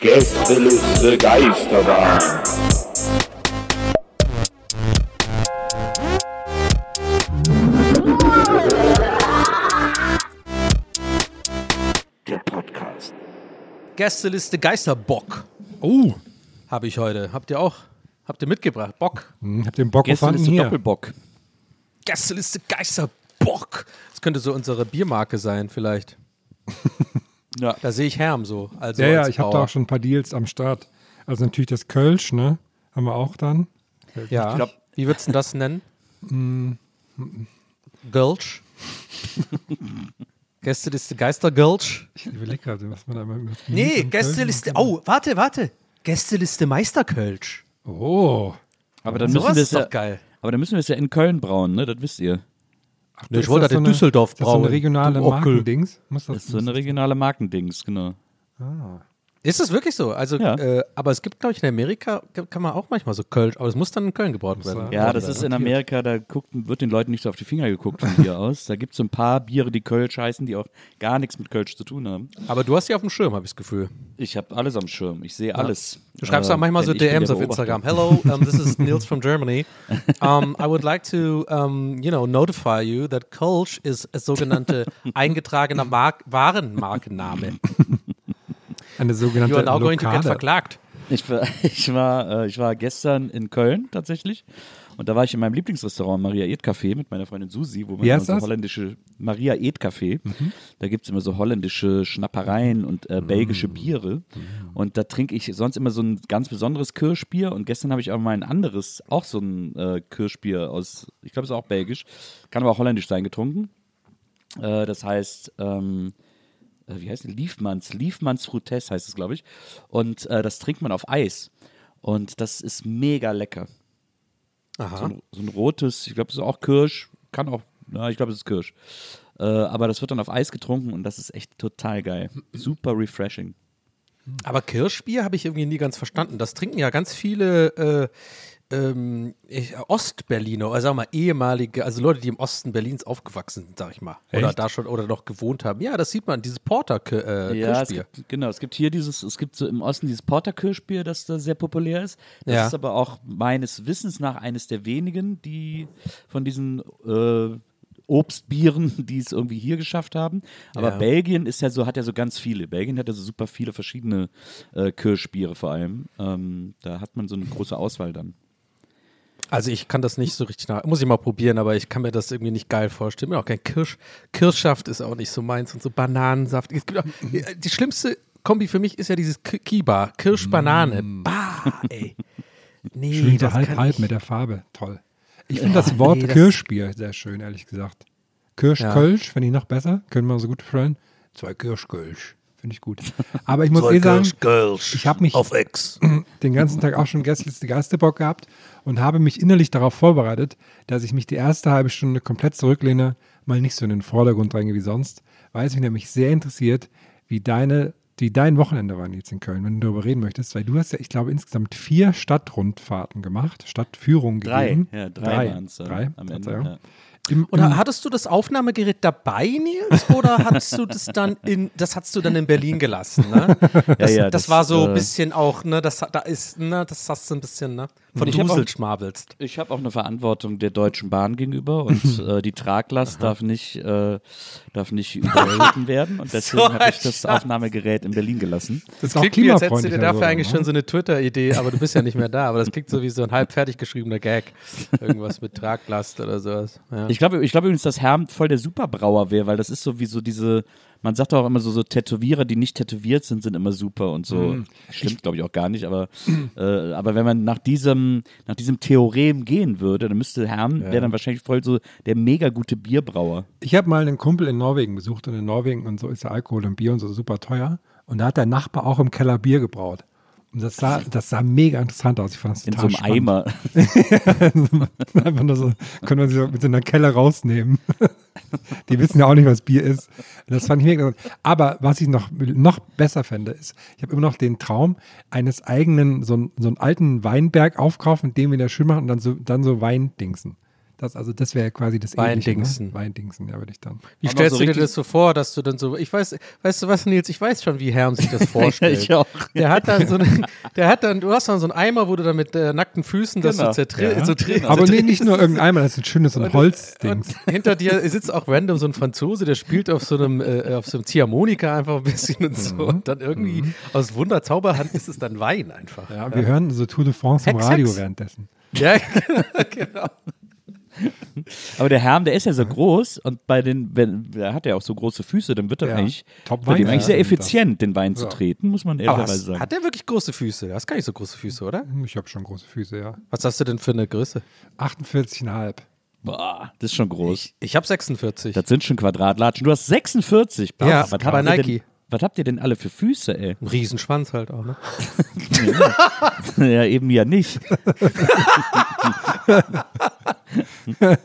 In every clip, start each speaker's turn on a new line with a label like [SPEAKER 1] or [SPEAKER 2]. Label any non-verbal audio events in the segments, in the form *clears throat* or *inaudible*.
[SPEAKER 1] Gästeliste Geisterbahn. Der Podcast.
[SPEAKER 2] Gästeliste Geisterbock
[SPEAKER 3] Oh,
[SPEAKER 2] habe ich heute. Habt ihr auch? Habt ihr mitgebracht? Bock?
[SPEAKER 3] hm, habt ihr den Bock
[SPEAKER 4] ist der
[SPEAKER 3] hier?
[SPEAKER 4] Doppelbock.
[SPEAKER 2] Gästeliste Geisterbock. Das könnte so unsere Biermarke sein, vielleicht. *laughs*
[SPEAKER 4] Ja.
[SPEAKER 2] Da sehe ich Herm so. Also
[SPEAKER 3] Ja, ja, ich habe da auch schon ein paar Deals am Start. Also natürlich das Kölsch, ne? Haben wir auch dann.
[SPEAKER 2] Ja.
[SPEAKER 4] Ich glaub-
[SPEAKER 2] Wie würdest du das nennen?
[SPEAKER 3] Mm.
[SPEAKER 2] Gölsch? *laughs* Gästeliste Geistergölsch?
[SPEAKER 3] Ich überlege gerade, was man da immer mit
[SPEAKER 2] Nee, Gästeliste. Oh, warte, warte. Gästeliste Meisterkölsch.
[SPEAKER 3] Oh.
[SPEAKER 4] Aber dann
[SPEAKER 2] Sowas
[SPEAKER 4] müssen wir
[SPEAKER 2] ist
[SPEAKER 4] es ja,
[SPEAKER 2] doch geil.
[SPEAKER 4] aber dann müssen wir es ja in Köln brauen, ne? Das wisst ihr.
[SPEAKER 3] Ach,
[SPEAKER 2] Nee, ich wollte
[SPEAKER 3] das
[SPEAKER 2] halt in
[SPEAKER 3] so eine-
[SPEAKER 2] Düsseldorf
[SPEAKER 3] das so eine
[SPEAKER 2] brauen,
[SPEAKER 3] regionale. Markendings? Muss das,
[SPEAKER 4] Das ist so eine regionale Markendings, genau.
[SPEAKER 2] Ist das wirklich so? Also,
[SPEAKER 4] Ja.
[SPEAKER 2] äh, aber es gibt, glaube ich, in Amerika kann man auch manchmal so Kölsch, aber es muss dann in Köln gebraut werden.
[SPEAKER 4] Ja, das ist in Amerika, da guckt, wird den Leuten nicht so auf die Finger geguckt von hier aus. Da gibt es so ein paar Biere, die Kölsch heißen, die auch gar nichts mit Kölsch zu tun haben.
[SPEAKER 2] Aber du hast die auf dem Schirm, habe ich das Gefühl.
[SPEAKER 4] Ich habe alles am Schirm. Ich sehe alles.
[SPEAKER 2] Du schreibst
[SPEAKER 4] Äh,
[SPEAKER 2] auch manchmal so DMs auf. Instagram. Hello, um, this is Nils from Germany. Um, I would like to, um, you know, notify you that Kölsch is a sogenannte eingetragener Mark Warenmarkenname.
[SPEAKER 3] Eine
[SPEAKER 2] You
[SPEAKER 3] sogenannte
[SPEAKER 2] are now going to get
[SPEAKER 3] Lokale.
[SPEAKER 2] verklagt.
[SPEAKER 4] Ich war, *laughs* ich, war, äh, ich war gestern in Köln tatsächlich. Und da war ich in meinem Lieblingsrestaurant Maria Ed Café mit meiner Freundin Susi, wo man
[SPEAKER 3] Wie
[SPEAKER 4] immer
[SPEAKER 3] heißt
[SPEAKER 4] so
[SPEAKER 3] das?
[SPEAKER 4] holländische Maria Ed Café. Da gibt es immer so holländische Schnappereien und äh, belgische Biere. Und da trinke ich sonst immer so ein ganz besonderes Kirschbier. Und gestern habe ich auch mal ein anderes, auch so ein äh, Kirschbier aus, ich glaube, es ist auch belgisch, kann aber auch holländisch sein, getrunken. Äh, das heißt, ähm, äh, wie heißt es? Liefmanns, Liefmanns Frutes heißt es, glaube ich. Und äh, das trinkt man auf Eis. Und das ist mega lecker. So
[SPEAKER 2] Aha.
[SPEAKER 4] ein, so ein rotes, ich glaube, es ist auch Kirsch, kann auch, ja, ich glaube, es ist Kirsch. Äh, aber das wird dann auf Eis getrunken und das ist echt total geil. Super refreshing.
[SPEAKER 2] Aber Kirschbier habe ich irgendwie nie ganz verstanden. Das trinken ja ganz viele äh, ähm, Ostberliner, also sagen wir mal ehemalige, also Leute, die im Osten Berlins aufgewachsen sind, sag ich mal. Oder
[SPEAKER 3] Echt?
[SPEAKER 2] da schon oder noch gewohnt haben. Ja, das sieht man, dieses Porter äh,
[SPEAKER 4] Ja, es gibt, genau. Es gibt hier dieses, es gibt so im Osten dieses Porterkirschbier, das da sehr populär ist. Das
[SPEAKER 2] Ja.
[SPEAKER 4] ist aber auch meines Wissens nach eines der wenigen, die von diesen äh, Obstbieren, *laughs* die es irgendwie hier geschafft haben. Aber
[SPEAKER 2] Ja.
[SPEAKER 4] Belgien ist ja so, hat ja so ganz viele. Belgien hat ja so super viele verschiedene äh, Kirschbiere vor allem. Ähm, da hat man so eine große Auswahl dann.
[SPEAKER 2] Also ich kann das nicht so richtig nach, muss ich mal probieren, aber ich kann mir das irgendwie nicht geil vorstellen. Mir Auch kein Kirsch, Kirschsaft ist auch nicht so meins und so Bananensaft. Es gibt auch, die schlimmste Kombi für mich ist ja dieses K- Kiba, Kirsch-Banane. Bah, ey. Nee,
[SPEAKER 3] Schön so halb, halb
[SPEAKER 2] ich.
[SPEAKER 3] mit der Farbe. Toll. Ich finde das Wort
[SPEAKER 2] nee, das-
[SPEAKER 3] Kirschbier sehr schön, ehrlich gesagt. Kirschkölsch finde ich noch besser. Können wir so gut freuen. Zwei Kirschkölsch. Finde ich gut. *laughs* Aber ich muss eh sagen, ich habe mich
[SPEAKER 5] Auf Ex. *clears throat*
[SPEAKER 3] den ganzen Tag auch schon Gästeliste Geisterbock gehabt und habe mich innerlich darauf vorbereitet, dass ich mich die erste halbe Stunde komplett zurücklehne, mal nicht so in den Vordergrund dränge wie sonst, weil es mich nämlich sehr interessiert, wie deine, die dein Wochenende waren jetzt in Köln, wenn du darüber reden möchtest, weil du hast ja, ich glaube, insgesamt vier Stadtrundfahrten gemacht, Stadtführungen
[SPEAKER 4] Drei,
[SPEAKER 3] gegeben.
[SPEAKER 4] ja, drei,
[SPEAKER 3] drei,
[SPEAKER 4] waren es
[SPEAKER 3] drei,
[SPEAKER 4] am Ende. Ja.
[SPEAKER 2] Oder hattest du das Aufnahmegerät dabei, Nils, oder hattest du das dann in, das hast du dann in Berlin gelassen, ne? *laughs* Das,
[SPEAKER 4] ja,
[SPEAKER 2] das,
[SPEAKER 4] das,
[SPEAKER 2] war so ein
[SPEAKER 4] äh,
[SPEAKER 2] bisschen auch, ne, das, da ist, ne, das hast du ein bisschen, ne? Von
[SPEAKER 4] Ich hab auch-
[SPEAKER 2] Dusel schmabelst.
[SPEAKER 4] Ich habe auch eine Verantwortung der Deutschen Bahn gegenüber und *laughs* äh, die Traglast darf nicht, äh, darf nicht *laughs* überschritten werden und deswegen
[SPEAKER 2] So
[SPEAKER 4] habe ich das
[SPEAKER 2] Schatz.
[SPEAKER 4] Aufnahmegerät in Berlin gelassen.
[SPEAKER 3] Das auch
[SPEAKER 2] Klingt wie, als hättest du dir dafür
[SPEAKER 3] so,
[SPEAKER 2] eigentlich
[SPEAKER 3] ne?
[SPEAKER 2] schon so eine Twitter-Idee, aber du bist ja nicht mehr da. Aber das klingt so wie so ein halb fertig geschriebener Gag. Irgendwas mit Traglast oder sowas. Ja.
[SPEAKER 4] Ich glaube ich glaube übrigens, dass Herm voll der Superbrauer wäre, weil das ist so wie so diese, man sagt auch immer so, so Tätowierer, die nicht tätowiert sind, sind immer super und so.
[SPEAKER 3] Mhm.
[SPEAKER 4] Stimmt, glaube ich, auch gar nicht, aber, *clears throat* äh, aber wenn man nach diesem, nach diesem Theorem gehen würde, dann müsste Herm, der dann wahrscheinlich voll so der mega gute Bierbrauer.
[SPEAKER 3] Ich habe mal einen Kumpel in Norwegen besucht und in Norwegen und so ist der Alkohol und Bier und so super teuer. Und da hat der Nachbar auch im Keller Bier gebraut. Das sah, das sah mega interessant aus. Ich fand das
[SPEAKER 4] In
[SPEAKER 3] total
[SPEAKER 4] so einem Eimer. *laughs*
[SPEAKER 3] Einfach nur so, können wir sie mit so einer Keller rausnehmen. *laughs* Die wissen ja auch nicht, was Bier ist. Das fand ich mega. interessant. Aber was ich noch, noch besser fände, ist, ich habe immer noch den Traum eines eigenen, so, einen- so einen alten Weinberg aufkaufen, den wir wieder schön machen und dann so, dann so Weindingsen. Das, also das wäre quasi das Ähnliche,
[SPEAKER 2] Weindingsen.
[SPEAKER 3] Ne? Weindingsen, ja, würde ich dann.
[SPEAKER 2] Wie
[SPEAKER 4] noch
[SPEAKER 2] stellst
[SPEAKER 4] so
[SPEAKER 2] du dir das so vor, dass du dann so, ich weiß, weißt du was, Nils, ich weiß schon, wie Herm sich das *laughs* vorstellt.
[SPEAKER 4] ich auch.
[SPEAKER 2] Der hat dann so einen, der hat dann, du hast dann so einen Eimer, wo du dann mit äh, nackten Füßen das
[SPEAKER 4] Genau.
[SPEAKER 2] so zertritt. So tri-
[SPEAKER 3] Aber nee, nicht nur irgendein Eimer, das ist ein schönes so ein Holzding.
[SPEAKER 2] Hinter dir sitzt auch random so ein Franzose, der spielt auf so einem, äh, auf so einem Ziehharmonika einfach ein bisschen und so. Und dann irgendwie aus Wunderzauberhand ist es dann Wein einfach.
[SPEAKER 3] Ja, wir hören so Tour de France im
[SPEAKER 2] Hex,
[SPEAKER 3] Radio
[SPEAKER 2] Hex.
[SPEAKER 3] währenddessen.
[SPEAKER 2] Ja, *laughs* genau. *laughs*
[SPEAKER 4] Aber der Herm, der ist ja so groß und bei den, wenn, der hat ja auch so große Füße, dann wird er
[SPEAKER 3] Ja.
[SPEAKER 4] eigentlich,
[SPEAKER 3] Top
[SPEAKER 4] bei dem
[SPEAKER 3] Wein-
[SPEAKER 4] eigentlich sehr effizient, den Wein zu treten, muss man ehrlicherweise sagen.
[SPEAKER 2] hat der wirklich große Füße? Du hast gar nicht so große Füße, oder?
[SPEAKER 3] Ich habe schon große Füße, ja.
[SPEAKER 2] Was hast du denn für eine Größe?
[SPEAKER 3] 48,5.
[SPEAKER 4] Boah, das ist schon groß.
[SPEAKER 2] Ich, ich habe 46.
[SPEAKER 4] Das sind schon Quadratlatschen. Du hast 46. Boah,
[SPEAKER 2] Ja,
[SPEAKER 4] was
[SPEAKER 2] bei Nike.
[SPEAKER 4] Was habt ihr denn alle für Füße, ey?
[SPEAKER 2] Ein Riesenschwanz halt auch, ne? *laughs*
[SPEAKER 4] ja, eben ja nicht.
[SPEAKER 3] Der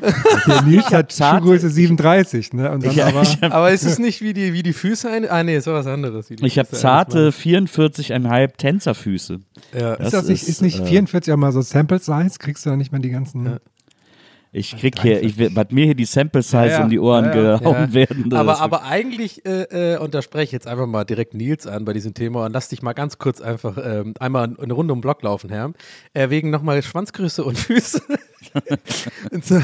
[SPEAKER 3] *laughs* Nils hat Schuhgröße 37, ne? Und dann
[SPEAKER 4] Ich,
[SPEAKER 3] aber.
[SPEAKER 4] ich habe
[SPEAKER 2] Aber ist es nicht wie die, wie die Füße? Ein, ah, nee, ist was anderes.
[SPEAKER 4] ich hab
[SPEAKER 2] Füße
[SPEAKER 4] zarte 44,5 Tänzerfüße.
[SPEAKER 2] Ja.
[SPEAKER 3] Ist, das nicht, ist nicht
[SPEAKER 4] äh,
[SPEAKER 3] 44 auch mal so Sample Size? Kriegst du da nicht mal die ganzen.
[SPEAKER 4] Ich krieg hier, ich, was mir hier die Sample Size
[SPEAKER 3] Ja, ja.
[SPEAKER 4] um die Ohren
[SPEAKER 3] Ja,
[SPEAKER 4] gehauen werden.
[SPEAKER 2] Aber, aber eigentlich, äh, äh, und da spreche ich jetzt einfach mal direkt Nils an bei diesem Thema und lass dich mal ganz kurz einfach ähm, einmal eine Runde um den Block laufen, Herr. Äh, wegen nochmal Schwanzgröße und Füße. *laughs* und so,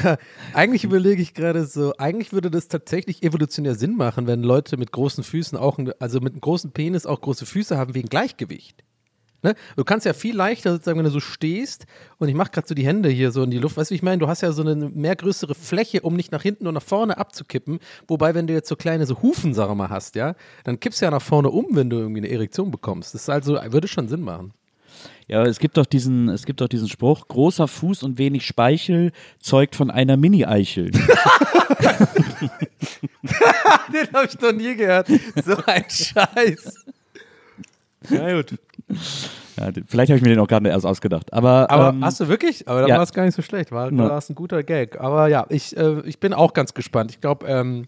[SPEAKER 2] eigentlich überlege ich gerade so, eigentlich würde das tatsächlich evolutionär Sinn machen, wenn Leute mit großen Füßen auch, also mit einem großen Penis auch große Füße haben wegen Gleichgewicht. Ne? Du kannst ja viel leichter sozusagen, wenn du so stehst und ich mache gerade so die Hände hier so in die Luft, weißt du, wie ich meine? Du hast ja so eine mehr größere Fläche, um nicht nach hinten und nach vorne abzukippen. Wobei, wenn du jetzt so kleine so Hufen, sag mal, hast, ja, dann kippst du ja nach vorne um, wenn du irgendwie eine Erektion bekommst. Das ist also, würde schon Sinn machen.
[SPEAKER 4] Ja, aber es gibt doch diesen, es gibt doch diesen Spruch, großer Fuß und wenig Speichel zeugt von einer Mini-Eichel. *laughs* *laughs*
[SPEAKER 2] Den habe ich noch nie gehört. So ein Scheiß. Ja, gut. *laughs*
[SPEAKER 4] ja, vielleicht habe ich mir den auch gerade erst ausgedacht. Aber,
[SPEAKER 2] Aber
[SPEAKER 4] ähm,
[SPEAKER 2] hast du wirklich? Aber dann
[SPEAKER 4] ja.
[SPEAKER 2] war es gar nicht so schlecht. War,
[SPEAKER 4] Ja.
[SPEAKER 2] war es ein guter Gag. Aber ja, ich, äh, ich bin auch ganz gespannt. Ich glaube, ähm,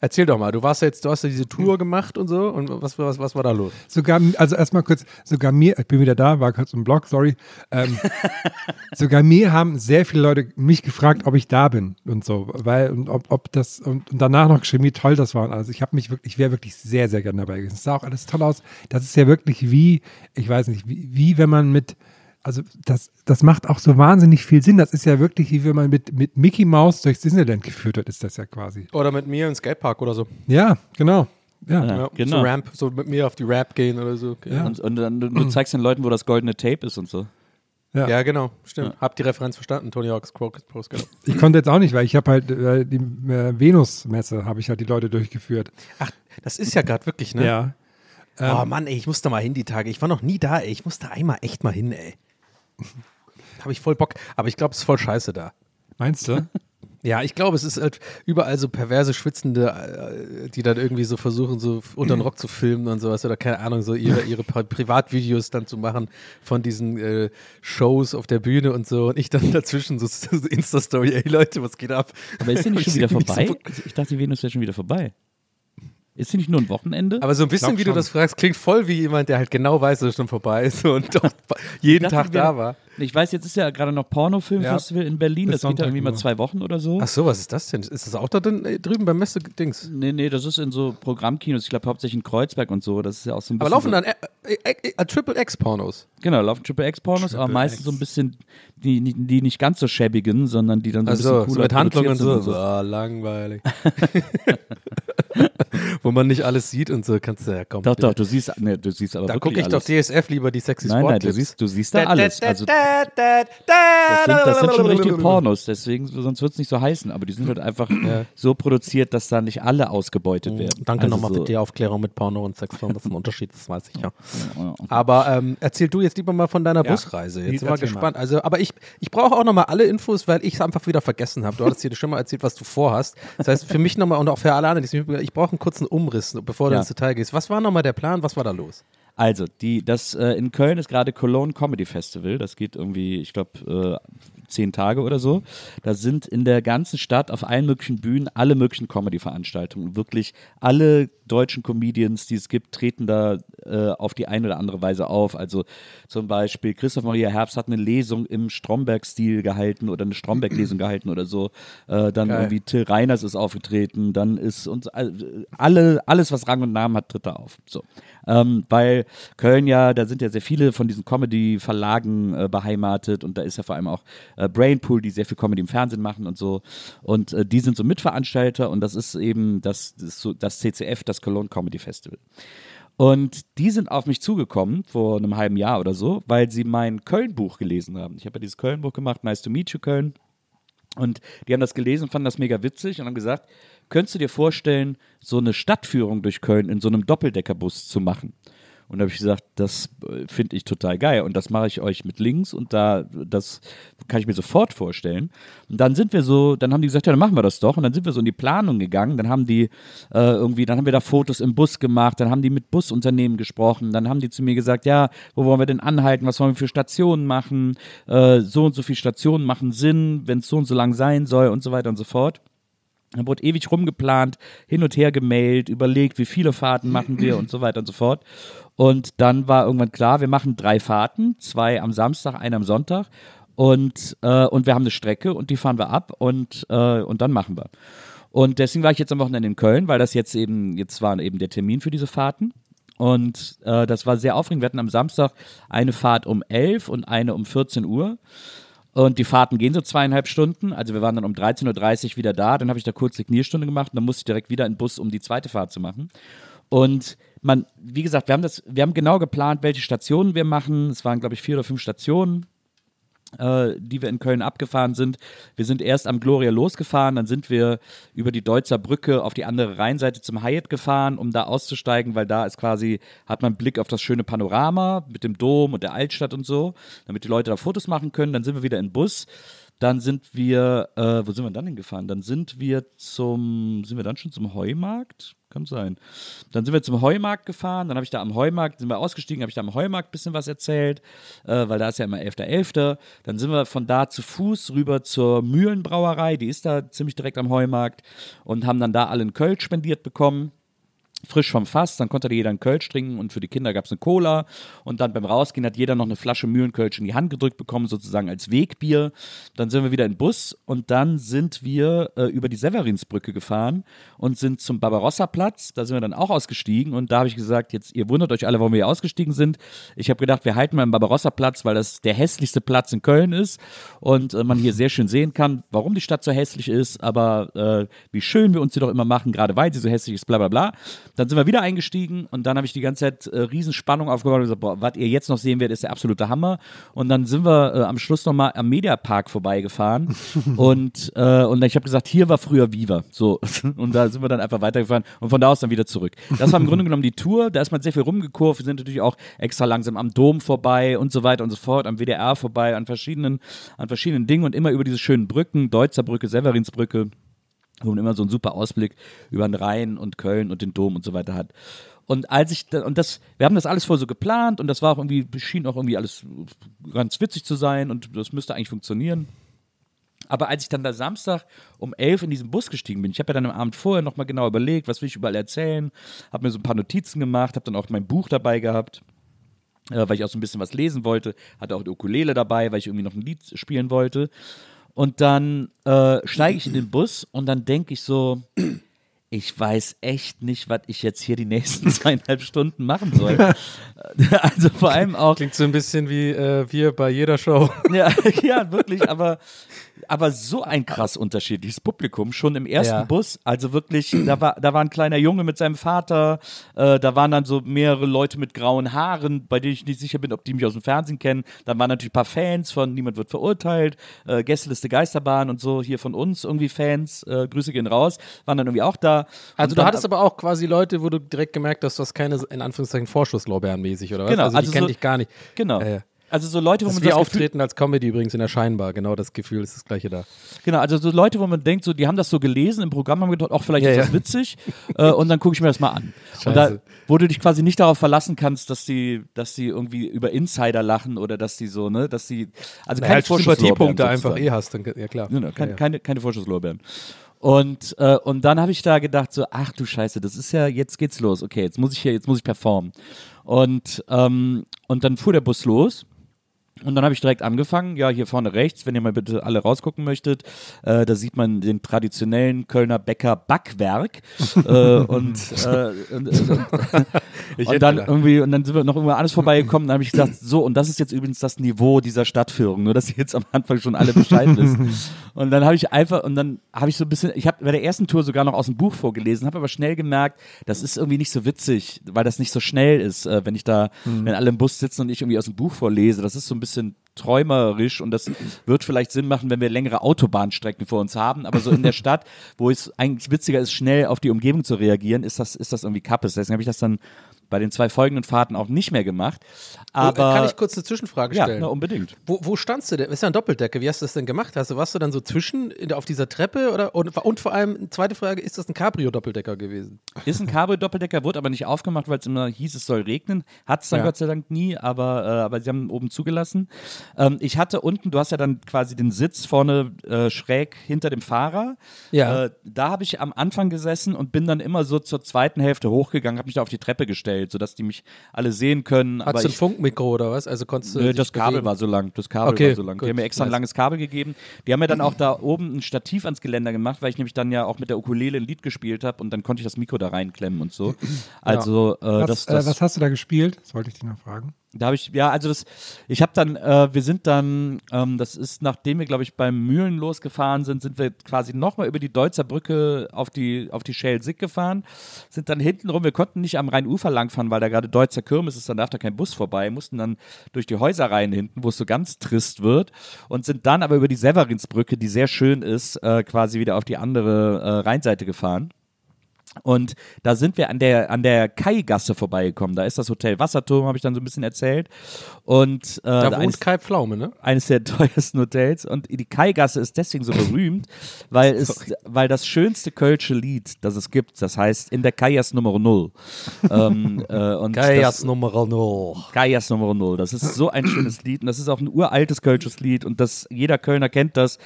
[SPEAKER 2] erzähl doch mal. Du warst jetzt, du hast ja diese Tour gemacht und so. Und was, was, was war da los?
[SPEAKER 3] Sogar, also erstmal kurz, sogar mir, ich bin wieder da, war kurz im Blog, sorry. Ähm, *laughs* sogar mir haben sehr viele Leute mich gefragt, ob ich da bin und so, weil, und ob, ob das, und, und danach noch geschrieben, wie toll das war. Also ich habe mich wirklich, ich wäre wirklich sehr, sehr gerne dabei gewesen. Es sah auch alles toll aus. Das ist ja wirklich wie, ich weiß nicht, wie, wie wenn man mit, also das, das macht auch so wahnsinnig viel Sinn. Das ist ja wirklich, wie wenn man mit, mit Mickey Mouse durchs Disneyland geführt wird, ist das ja quasi.
[SPEAKER 2] Oder mit mir im Skatepark oder so.
[SPEAKER 3] Ja, genau. Ja.
[SPEAKER 4] Ja, genau.
[SPEAKER 2] So Ramp, so mit mir auf die Ramp gehen oder so. Okay.
[SPEAKER 3] Ja.
[SPEAKER 4] und, und dann du, du zeigst den Leuten, wo das goldene Tape ist und so.
[SPEAKER 3] Ja.
[SPEAKER 2] Ja, genau, stimmt. Hab die Referenz verstanden, Tony Hawk's Pro Pro Skater.
[SPEAKER 3] Ich konnte jetzt auch nicht, weil ich habe halt äh, die äh, Venus-Messe, habe ich halt die Leute durchgeführt.
[SPEAKER 2] Ach, das ist ja gerade wirklich, ne?
[SPEAKER 3] Ja.
[SPEAKER 2] Oh Mann, ey, ich muss da mal hin die Tage. Ich war noch nie da, ey. Ich muss da einmal echt mal hin, ey. *laughs* Habe ich voll Bock. Aber ich glaube, es ist voll scheiße da.
[SPEAKER 3] Meinst du? *laughs*
[SPEAKER 2] Ja, ich glaube, es ist halt überall so perverse Schwitzende, äh, die dann irgendwie so versuchen, so unter den Rock zu filmen und sowas oder keine Ahnung, so ihre, ihre Pri Privatvideos dann zu machen von diesen äh, Shows auf der Bühne und so. Und ich dann *laughs* dazwischen so, so Insta-Story, ey Leute, was geht ab?
[SPEAKER 4] Aber ist der nicht schon wieder vorbei?
[SPEAKER 2] so-
[SPEAKER 4] ich dachte, die Venus wäre schon wieder vorbei. Ist sie nicht nur ein Wochenende?
[SPEAKER 2] Aber so ein bisschen, wie du
[SPEAKER 3] schon.
[SPEAKER 2] das fragst, klingt voll wie jemand, der halt genau weiß, dass es schon vorbei ist und doch *laughs* jeden Tag da war.
[SPEAKER 4] Ich weiß, jetzt ist ja gerade noch Pornofilmfestival in Berlin.
[SPEAKER 3] Bis
[SPEAKER 4] Das geht ja irgendwie mal zwei Wochen oder so.
[SPEAKER 2] Ach so, was ist das denn? Ist das auch da drin, äh, drüben beim Messe-Dings?
[SPEAKER 4] Nee, nee, das ist in so Programmkinos. Ich glaube hauptsächlich in Kreuzberg und so. Das ist ja auch so ein
[SPEAKER 2] Aber
[SPEAKER 4] bisschen.
[SPEAKER 2] laufen
[SPEAKER 4] so,
[SPEAKER 2] dann äh, äh, Triple X-Pornos.
[SPEAKER 4] Genau, laufen Triple X-Pornos, aber
[SPEAKER 3] Triple
[SPEAKER 4] meistens
[SPEAKER 3] X.
[SPEAKER 4] so ein bisschen die, die, die nicht ganz so schäbigen, sondern die dann so ein
[SPEAKER 2] Also,
[SPEAKER 4] bisschen
[SPEAKER 2] so
[SPEAKER 4] cooler
[SPEAKER 2] mit Handlungen und
[SPEAKER 4] produziert
[SPEAKER 2] so.
[SPEAKER 4] sind
[SPEAKER 2] Ah, langweilig. *laughs* Wo man nicht alles sieht und so, kannst du ja kommen.
[SPEAKER 4] Doch, doch, du siehst, nee, du siehst aber
[SPEAKER 2] Da gucke ich doch
[SPEAKER 4] alles.
[SPEAKER 2] DSF lieber die sexy
[SPEAKER 4] Nein, nein, du siehst, du siehst da alles. Also, das, sind, das sind schon richtige Pornos, deswegen, sonst wird es nicht so heißen. Aber die sind halt einfach so produziert, dass da nicht alle ausgebeutet werden.
[SPEAKER 2] Danke
[SPEAKER 4] also
[SPEAKER 2] nochmal
[SPEAKER 4] so,
[SPEAKER 2] für die Aufklärung mit Porno und Sexfilm, das ist ein Unterschied, das weiß ich ja. Aber ähm, erzähl du jetzt lieber mal von deiner
[SPEAKER 3] Ja.
[SPEAKER 2] Busreise. Jetzt sind wir gespannt. Also, aber ich, ich brauche auch nochmal alle Infos, weil ich es einfach wieder vergessen habe. Du hattest dir schon mal erzählt, was du vorhast. Das heißt, für mich nochmal und auch für alle anderen, ich brauche einen kurzen Umriss, bevor du
[SPEAKER 4] Ja.
[SPEAKER 2] ins Detail gehst. Was war nochmal der Plan? Was war da los?
[SPEAKER 4] Also, die, das äh, in Köln ist gerade Cologne Comedy Festival. Das geht irgendwie, ich glaube, äh, zehn Tage oder so. Da sind in der ganzen Stadt auf allen möglichen Bühnen alle möglichen Comedy-Veranstaltungen. Wirklich alle deutschen Comedians, die es gibt, treten da äh, auf die eine oder andere Weise auf. Also zum Beispiel Christoph Maria Herbst hat eine Lesung im Stromberg-Stil gehalten oder eine Stromberg-Lesung gehalten oder so. Äh, dann
[SPEAKER 2] Geil.
[SPEAKER 4] irgendwie Till Reiners ist aufgetreten. Dann ist uns alle, alles, was Rang und Namen hat, tritt da auf. So. Ähm, weil Köln ja, da sind ja sehr viele von diesen Comedy-Verlagen äh, beheimatet und da ist ja vor allem auch äh, Brainpool, die sehr viel Comedy im Fernsehen machen und so. Und äh, die sind so Mitveranstalter und das ist eben das, das, das CCF, das Cologne Comedy Festival. Und die sind auf mich zugekommen vor einem halben Jahr oder so, weil sie mein Köln-Buch gelesen haben. Ich habe ja dieses Köln-Buch gemacht, Nice to Meet You Köln. Und die haben das gelesen, fanden das mega witzig und haben gesagt, könntest du dir vorstellen, so eine Stadtführung durch Köln in so einem Doppeldeckerbus zu machen? Und da habe ich gesagt, das äh, finde ich total geil und das mache ich euch mit Links und da, das kann ich mir sofort vorstellen. Und dann sind wir so, dann haben die gesagt, ja, dann machen wir das doch. Und dann sind wir so in die Planung gegangen. Dann haben die äh, irgendwie, dann haben wir da Fotos im Bus gemacht, dann haben die mit Busunternehmen gesprochen, dann haben die zu mir gesagt, ja, wo wollen wir denn anhalten, was wollen wir für Stationen machen, äh, so und so viele Stationen machen Sinn, wenn es so und so lang sein soll und so weiter und so fort. Dann wurde ewig rumgeplant, hin und her gemailt, überlegt, wie viele Fahrten machen wir und so weiter und so fort. Und dann war irgendwann klar, wir machen drei Fahrten, zwei am Samstag, eine am Sonntag. Und, äh, und wir haben eine Strecke und die fahren wir ab und, äh, und dann machen wir. Und deswegen war ich jetzt am Wochenende in Köln, weil das jetzt eben, jetzt war eben der Termin für diese Fahrten. Und äh, das war sehr aufregend. Wir hatten am Samstag eine Fahrt um 11 und eine um 14 Uhr. Und die Fahrten gehen so zweieinhalb Stunden. Also wir waren dann um 13.30 Uhr wieder da. Dann habe ich da kurz Signierstunde gemacht und dann musste ich direkt wieder in den Bus, um die zweite Fahrt zu machen. Und man, wie gesagt, wir haben das, wir haben genau geplant, welche Stationen wir machen. Es waren, glaube ich, vier oder fünf Stationen die wir in Köln abgefahren sind. Wir sind erst am Gloria losgefahren, dann sind wir über die Deutzer Brücke auf die andere Rheinseite zum Hyatt gefahren, um da auszusteigen, weil da ist quasi, hat man Blick auf das schöne Panorama mit dem Dom und der Altstadt und so, damit die Leute da Fotos machen können. Dann sind wir wieder in Bus. Dann sind wir, äh, wo sind wir dann hingefahren? Dann sind wir zum, sind wir dann schon zum Heumarkt? Kann sein. Dann sind wir zum Heumarkt gefahren, dann habe ich da am Heumarkt, sind wir ausgestiegen, habe ich da am Heumarkt ein bisschen was erzählt, äh, weil da ist ja immer 11.11. Dann sind wir von da zu Fuß rüber zur Mühlenbrauerei, die ist da ziemlich direkt am Heumarkt und haben dann da alle einen Kölsch spendiert bekommen frisch vom Fass, dann konnte jeder einen Kölsch trinken und für die Kinder gab es eine Cola und dann beim Rausgehen hat jeder noch eine Flasche Mühlenkölsch in die Hand gedrückt bekommen, sozusagen als Wegbier. Dann sind wir wieder in Bus und dann sind wir äh, über die Severinsbrücke gefahren und sind zum Barbarossa-Platz, da sind wir dann auch ausgestiegen und da habe ich gesagt, jetzt ihr wundert euch alle, warum wir hier ausgestiegen sind. Ich habe gedacht, wir halten mal im Barbarossa-Platz, weil das der hässlichste Platz in Köln ist und äh, man hier sehr schön sehen kann, warum die Stadt so hässlich ist, aber äh, wie schön wir uns hier doch immer machen, gerade weil sie so hässlich ist, bla bla bla. Dann sind wir wieder eingestiegen und dann habe ich die ganze Zeit äh, Riesenspannung aufgebaut und gesagt, boah, was ihr jetzt noch sehen werdet, ist der absolute Hammer. Und dann sind wir äh, am Schluss nochmal am Mediapark vorbeigefahren *laughs* und, äh, und ich habe gesagt, hier war früher Viva. So. *laughs* Und da sind wir dann einfach weitergefahren und von da aus dann wieder zurück. Das war im Grunde genommen die Tour. Da ist man sehr viel rumgekurvt. Wir sind natürlich auch extra langsam am Dom vorbei und so weiter und so fort, am WDR vorbei, an verschiedenen, an verschiedenen Dingen und immer über diese schönen Brücken, Deutzer Brücke, Severinsbrücke wo man immer so einen super Ausblick über den Rhein und Köln und den Dom und so weiter hat. Und als ich, da, und das, wir haben das alles voll so geplant und das war auch irgendwie, schien auch irgendwie alles ganz witzig zu sein und das müsste eigentlich funktionieren. Aber als ich dann da Samstag um elf in diesen Bus gestiegen bin, ich habe ja dann am Abend vorher nochmal genau überlegt, was will ich überall erzählen, habe mir so ein paar Notizen gemacht, habe dann auch mein Buch dabei gehabt, äh, weil ich auch so ein bisschen was lesen wollte, hatte auch die Ukulele dabei, weil ich irgendwie noch ein Lied spielen wollte. Und dann äh, steige ich in den Bus und dann denke ich so, ich weiß echt nicht, was ich jetzt hier die nächsten *laughs* zweieinhalb Stunden machen soll. *laughs* also vor allem auch.
[SPEAKER 2] Klingt so ein bisschen wie äh, wir bei jeder Show. *laughs*
[SPEAKER 4] Ja, ja, wirklich, aber, aber so ein krass unterschiedliches Publikum. Schon im ersten
[SPEAKER 2] Ja.
[SPEAKER 4] Bus, also wirklich, da war, da war ein kleiner Junge mit seinem Vater, äh, da waren dann so mehrere Leute mit grauen Haaren, bei denen ich nicht sicher bin, ob die mich aus dem Fernsehen kennen. Dann waren natürlich ein paar Fans von Niemand wird verurteilt, äh, Gästeliste Geisterbahn und so, hier von uns irgendwie Fans, äh, Grüße gehen raus, waren dann irgendwie auch da.
[SPEAKER 2] Also du hattest aber auch quasi Leute, wo du direkt gemerkt hast, du hast keine, in Anführungszeichen, Vorschusslorbeeren mäßig, oder was?
[SPEAKER 4] Genau,
[SPEAKER 2] also,
[SPEAKER 4] also
[SPEAKER 2] die
[SPEAKER 4] so-
[SPEAKER 2] dich gar nicht.
[SPEAKER 4] Genau.
[SPEAKER 2] Äh,
[SPEAKER 4] Also so Leute, wo man
[SPEAKER 2] wie
[SPEAKER 4] das
[SPEAKER 2] Auftreten als Comedy übrigens in der Scheinbar. Genau das Gefühl ist das gleiche da.
[SPEAKER 4] Genau, also so Leute, wo man denkt, so, die haben das so gelesen im Programm, haben gedacht, auch vielleicht
[SPEAKER 2] Ja,
[SPEAKER 4] ist
[SPEAKER 2] ja.
[SPEAKER 4] das witzig. äh, und dann gucke ich mir das mal an. Und da,
[SPEAKER 2] Scheiße.
[SPEAKER 4] wo du dich quasi nicht darauf verlassen kannst, dass die, dass die irgendwie über Insider lachen oder dass die so, ne, dass die, also keine
[SPEAKER 2] halt
[SPEAKER 4] Vorschusslorbeeren
[SPEAKER 2] Sympathiepunkte einfach eh hast. Dann, ja, klar.
[SPEAKER 4] Genau, keine,
[SPEAKER 2] ja, ja.
[SPEAKER 4] keine, keine Vorschusslorbeeren. Und, äh, und dann habe ich da gedacht, so, ach du Scheiße, das ist ja, jetzt geht's los, okay, jetzt muss ich hier, jetzt muss ich performen. Und, ähm, und dann fuhr der Bus los. Und dann habe ich direkt angefangen, ja, hier vorne rechts, wenn ihr mal bitte alle rausgucken möchtet, äh, da sieht man den traditionellen Kölner Bäcker Backwerk. *laughs* äh, und, äh, und, *laughs* und, und dann irgendwie, und dann sind wir noch irgendwo alles vorbeigekommen, dann habe ich gesagt, so, und das ist jetzt übrigens das Niveau dieser Stadtführung, nur dass ihr jetzt am Anfang schon alle Bescheid wisst. *laughs* Und dann habe ich einfach, und dann habe ich so ein bisschen, ich habe bei der ersten Tour sogar noch aus dem Buch vorgelesen, habe aber schnell gemerkt, das ist irgendwie nicht so witzig, weil das nicht so schnell ist, äh, wenn ich da, wenn alle im Bus sitzen und ich irgendwie aus dem Buch vorlese. Das ist so ein bisschen träumerisch und das wird vielleicht Sinn machen, wenn wir längere Autobahnstrecken vor uns haben, aber so in der *laughs* Stadt, wo es eigentlich witziger ist, schnell auf die Umgebung zu reagieren, ist das, ist das irgendwie Kappes. Deswegen habe ich das dann bei den zwei folgenden Fahrten auch nicht mehr gemacht. Aber
[SPEAKER 2] Oh, Kann ich kurz eine Zwischenfrage
[SPEAKER 4] ja,
[SPEAKER 2] stellen?
[SPEAKER 4] na, unbedingt.
[SPEAKER 2] Wo, wo standst du denn? Das ist ja ein Doppeldecke. Wie hast du das denn gemacht? Hast du, warst du dann so zwischen auf dieser Treppe? Oder, und, und vor allem, zweite Frage, ist das ein Cabrio-Doppeldecker gewesen?
[SPEAKER 4] Ist ein Cabrio-Doppeldecker, wurde aber nicht aufgemacht, weil es immer hieß, es soll regnen. Hat es dann
[SPEAKER 2] Ja.
[SPEAKER 4] Gott sei Dank nie, aber, äh, aber sie haben oben zugelassen. Ähm, ich hatte unten, du hast ja dann quasi den Sitz vorne äh, schräg hinter dem Fahrer.
[SPEAKER 2] Ja.
[SPEAKER 4] Äh, da habe ich am Anfang gesessen und bin dann immer so zur zweiten Hälfte hochgegangen, habe mich da auf die Treppe gestellt, sodass die mich alle sehen können.
[SPEAKER 2] Hattest du ein Funkmikro oder was? Also konntest du
[SPEAKER 4] Nö, das Kabel
[SPEAKER 2] bewegen?
[SPEAKER 4] war so lang. Das Kabel
[SPEAKER 2] Okay,
[SPEAKER 4] war so lang.
[SPEAKER 2] gut,
[SPEAKER 4] die haben mir extra ein
[SPEAKER 2] nice.
[SPEAKER 4] langes Kabel gegeben. Die haben mir dann auch *clears throat* da oben ein Stativ ans Geländer gemacht, weil ich nämlich dann ja auch mit der Ukulele ein Lied gespielt habe und dann konnte ich das Mikro da reinklemmen und so. *clears throat* Also äh,
[SPEAKER 3] Was,
[SPEAKER 4] das,
[SPEAKER 3] äh,
[SPEAKER 4] das,
[SPEAKER 3] was hast du da gespielt? Das wollte ich dich noch fragen.
[SPEAKER 4] Da habe ich, ja, also das, ich habe dann, äh, wir sind dann, ähm, das ist, nachdem wir, glaube ich, beim Mühlen losgefahren sind, sind wir quasi nochmal über die Deutzer Brücke auf die, auf die Schelsig gefahren, sind dann hinten rum, wir konnten nicht am Rheinufer langfahren, weil da gerade Deutzer Kirmes ist, dann darf da kein Bus vorbei, mussten dann durch die Häuserreihen hinten, wo es so ganz trist wird und sind dann aber über die Severinsbrücke, die sehr schön ist, äh, quasi wieder auf die andere äh, Rheinseite gefahren. Und da sind wir an der, an der Kai-Gasse vorbeigekommen. Da ist das Hotel Wasserturm, habe ich dann so ein bisschen erzählt. Und äh,
[SPEAKER 2] Da
[SPEAKER 4] eines,
[SPEAKER 2] wohnt Kai Pflaume, ne?
[SPEAKER 4] eines der *laughs* teuersten Hotels. Und die Kai-Gasse ist deswegen so berühmt, *laughs* weil, es, weil das schönste Kölsche Lied, das es gibt, das heißt In der Kaias Nummer Null. ähm, *laughs* äh, und das,
[SPEAKER 2] Nummer noch.
[SPEAKER 4] Kaias Nummer Null. Das ist so ein schönes Lied und das ist auch ein uraltes Kölsches Lied und das, jeder Kölner kennt das.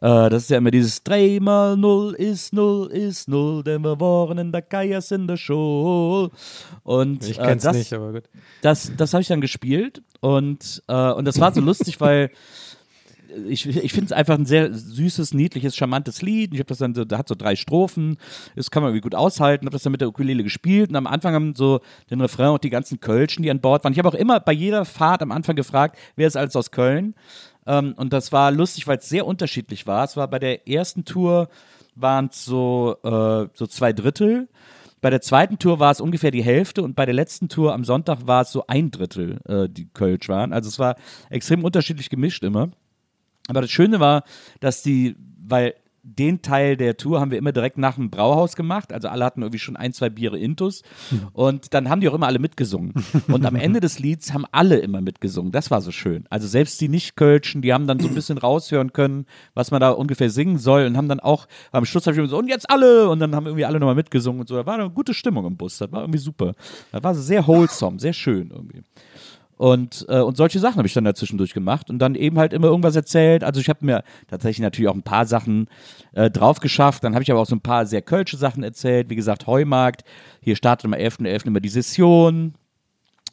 [SPEAKER 4] Äh, das ist ja immer dieses Dreimal Null ist Null ist Null, denn wir waren in der Kaias in der Schule. Und
[SPEAKER 2] Ich
[SPEAKER 4] äh,
[SPEAKER 2] kenn's
[SPEAKER 4] das,
[SPEAKER 2] nicht, aber gut.
[SPEAKER 4] das, das habe ich dann gespielt und, äh, und das war so lustig, *laughs* weil ich, ich finde es einfach ein sehr süßes, niedliches, charmantes Lied. Ich habe das dann, so, da hat so drei Strophen, das kann man irgendwie gut aushalten, habe das dann mit der Ukulele gespielt und am Anfang haben so den Refrain auch die ganzen Kölschen, die an Bord waren. Ich habe auch immer bei jeder Fahrt am Anfang gefragt, wer ist alles aus Köln? Ähm, und das war lustig, weil es sehr unterschiedlich war. Es war bei der ersten Tour waren es so, äh, so zwei Drittel. Bei der zweiten Tour war es ungefähr die Hälfte und bei der letzten Tour am Sonntag war es so ein Drittel, äh, die Kölsch waren. Also es war extrem unterschiedlich gemischt immer. Aber das Schöne war, dass die, weil den Teil der Tour haben wir immer direkt nach dem Brauhaus gemacht. Also alle hatten irgendwie schon ein, zwei Biere Intus. Und dann haben die auch immer alle mitgesungen. Und am Ende des Lieds haben alle immer mitgesungen. Das war so schön. Also selbst die Nicht-Kölschen, die haben dann so ein bisschen raushören können, was man da ungefähr singen soll. Und haben dann auch, am Schluss habe ich immer so, und jetzt alle! Und dann haben irgendwie alle nochmal mitgesungen und so. Da war eine gute Stimmung im Bus. Das war irgendwie super. Das war sehr wholesome, sehr schön irgendwie. Und, äh, und solche Sachen habe ich dann dazwischendurch gemacht und dann eben halt immer irgendwas erzählt. Also ich habe mir tatsächlich natürlich auch ein paar Sachen äh, drauf geschafft. Dann habe ich aber auch so ein paar sehr kölsche Sachen erzählt. Wie gesagt, Heumarkt. Hier startet am 11.11. immer die Session.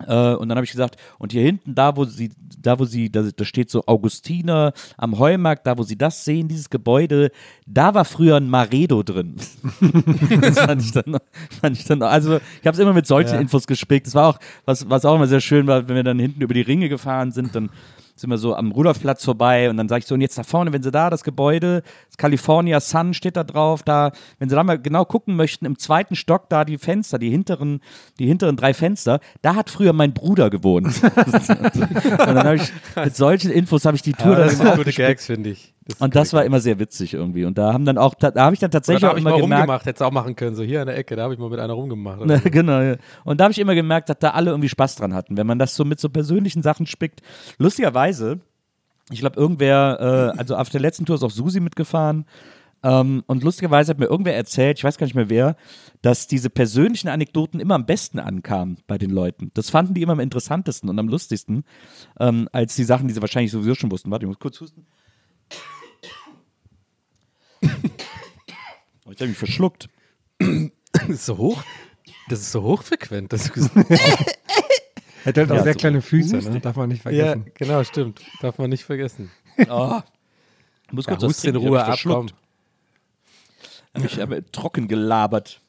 [SPEAKER 4] Äh, und dann habe ich gesagt, und hier hinten, da wo sie, da wo sie, da, da steht so Augustiner am Heumarkt, da wo sie das sehen, dieses Gebäude, da war früher ein Maredo drin. *laughs* das fand ich dann, fand ich dann also ich habe es immer mit solchen
[SPEAKER 2] Ja.
[SPEAKER 4] Infos gespickt. Das war auch, was, was auch immer sehr schön war, wenn wir dann hinten über die Ringe gefahren sind, dann sind wir so am Rudolfplatz vorbei und dann sage ich so, und jetzt da vorne, wenn Sie da das Gebäude, California Sun steht da drauf, da, wenn Sie da mal genau gucken möchten, im zweiten Stock da die Fenster, die hinteren, die hinteren drei Fenster, da hat früher mein Bruder gewohnt. *laughs* und dann habe ich, mit solchen Infos habe ich die Tour
[SPEAKER 2] Ja,
[SPEAKER 4] dann
[SPEAKER 2] das
[SPEAKER 4] immer
[SPEAKER 2] sind gute. Gags, finde ich. ist
[SPEAKER 4] Und das war immer sehr witzig irgendwie. Und da haben dann auch, da, da habe ich dann
[SPEAKER 2] Oder
[SPEAKER 4] tatsächlich
[SPEAKER 2] da
[SPEAKER 4] auch
[SPEAKER 2] habe ich
[SPEAKER 4] immer
[SPEAKER 2] mal
[SPEAKER 4] gemerkt,
[SPEAKER 2] rumgemacht, hätte es auch machen können. So hier in der Ecke, da habe ich mal mit einer rumgemacht. oder *laughs*
[SPEAKER 4] Ne,
[SPEAKER 2] so.
[SPEAKER 4] genau, ja. Und da habe ich immer gemerkt, dass da alle irgendwie Spaß dran hatten, wenn man das so mit so persönlichen Sachen spickt. Lustigerweise, ich glaube, irgendwer, äh, also auf der letzten Tour ist auch Susi mitgefahren. Ähm, und lustigerweise hat mir irgendwer erzählt, ich weiß gar nicht mehr wer, dass diese persönlichen Anekdoten immer am besten ankamen bei den Leuten. Das fanden die immer am interessantesten und am lustigsten, ähm, als die Sachen, die sie wahrscheinlich sowieso schon wussten. Warte, ich muss kurz husten. Oh, ich habe mich verschluckt.
[SPEAKER 2] Das ist so hoch. Das ist so hochfrequent. Das *laughs* ist
[SPEAKER 3] Er hat halt auch
[SPEAKER 4] Ja,
[SPEAKER 3] sehr
[SPEAKER 4] so
[SPEAKER 3] kleine Füße, ne? darf man nicht
[SPEAKER 2] ja,
[SPEAKER 3] vergessen.
[SPEAKER 2] genau, stimmt. Darf man nicht vergessen. *laughs*
[SPEAKER 4] Oh. Ich muss
[SPEAKER 2] Ja,
[SPEAKER 4] kurz
[SPEAKER 2] in Ruhe
[SPEAKER 4] hab mich
[SPEAKER 2] ab, komm.
[SPEAKER 4] verschluckt. Ich habe trocken gelabert.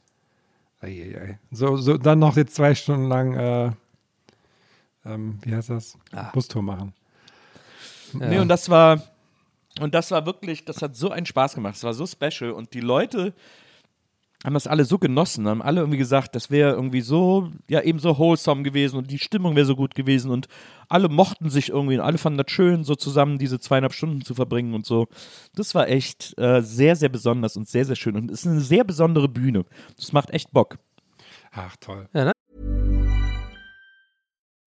[SPEAKER 3] Eieiei. So, so, dann noch jetzt zwei Stunden lang, äh, ähm, wie heißt das?
[SPEAKER 4] Ah.
[SPEAKER 3] Bustour machen.
[SPEAKER 4] Nee, und das war, und das war wirklich, das hat so einen Spaß gemacht. Es war so special und die Leute haben das alle so genossen, haben alle irgendwie gesagt, das wäre irgendwie so, ja, eben so wholesome gewesen und die Stimmung wäre so gut gewesen und alle mochten sich irgendwie und alle fanden das schön, so zusammen diese zweieinhalb Stunden zu verbringen und so. Das war echt äh, sehr, sehr besonders und sehr, sehr schön und es ist eine sehr besondere Bühne. Das macht echt Bock.
[SPEAKER 3] Ach, toll.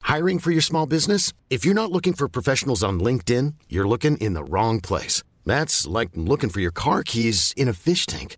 [SPEAKER 6] Hiring for your small business? If you're not looking for professionals on LinkedIn, you're looking in the wrong place. That's like looking for your car keys in a fish tank.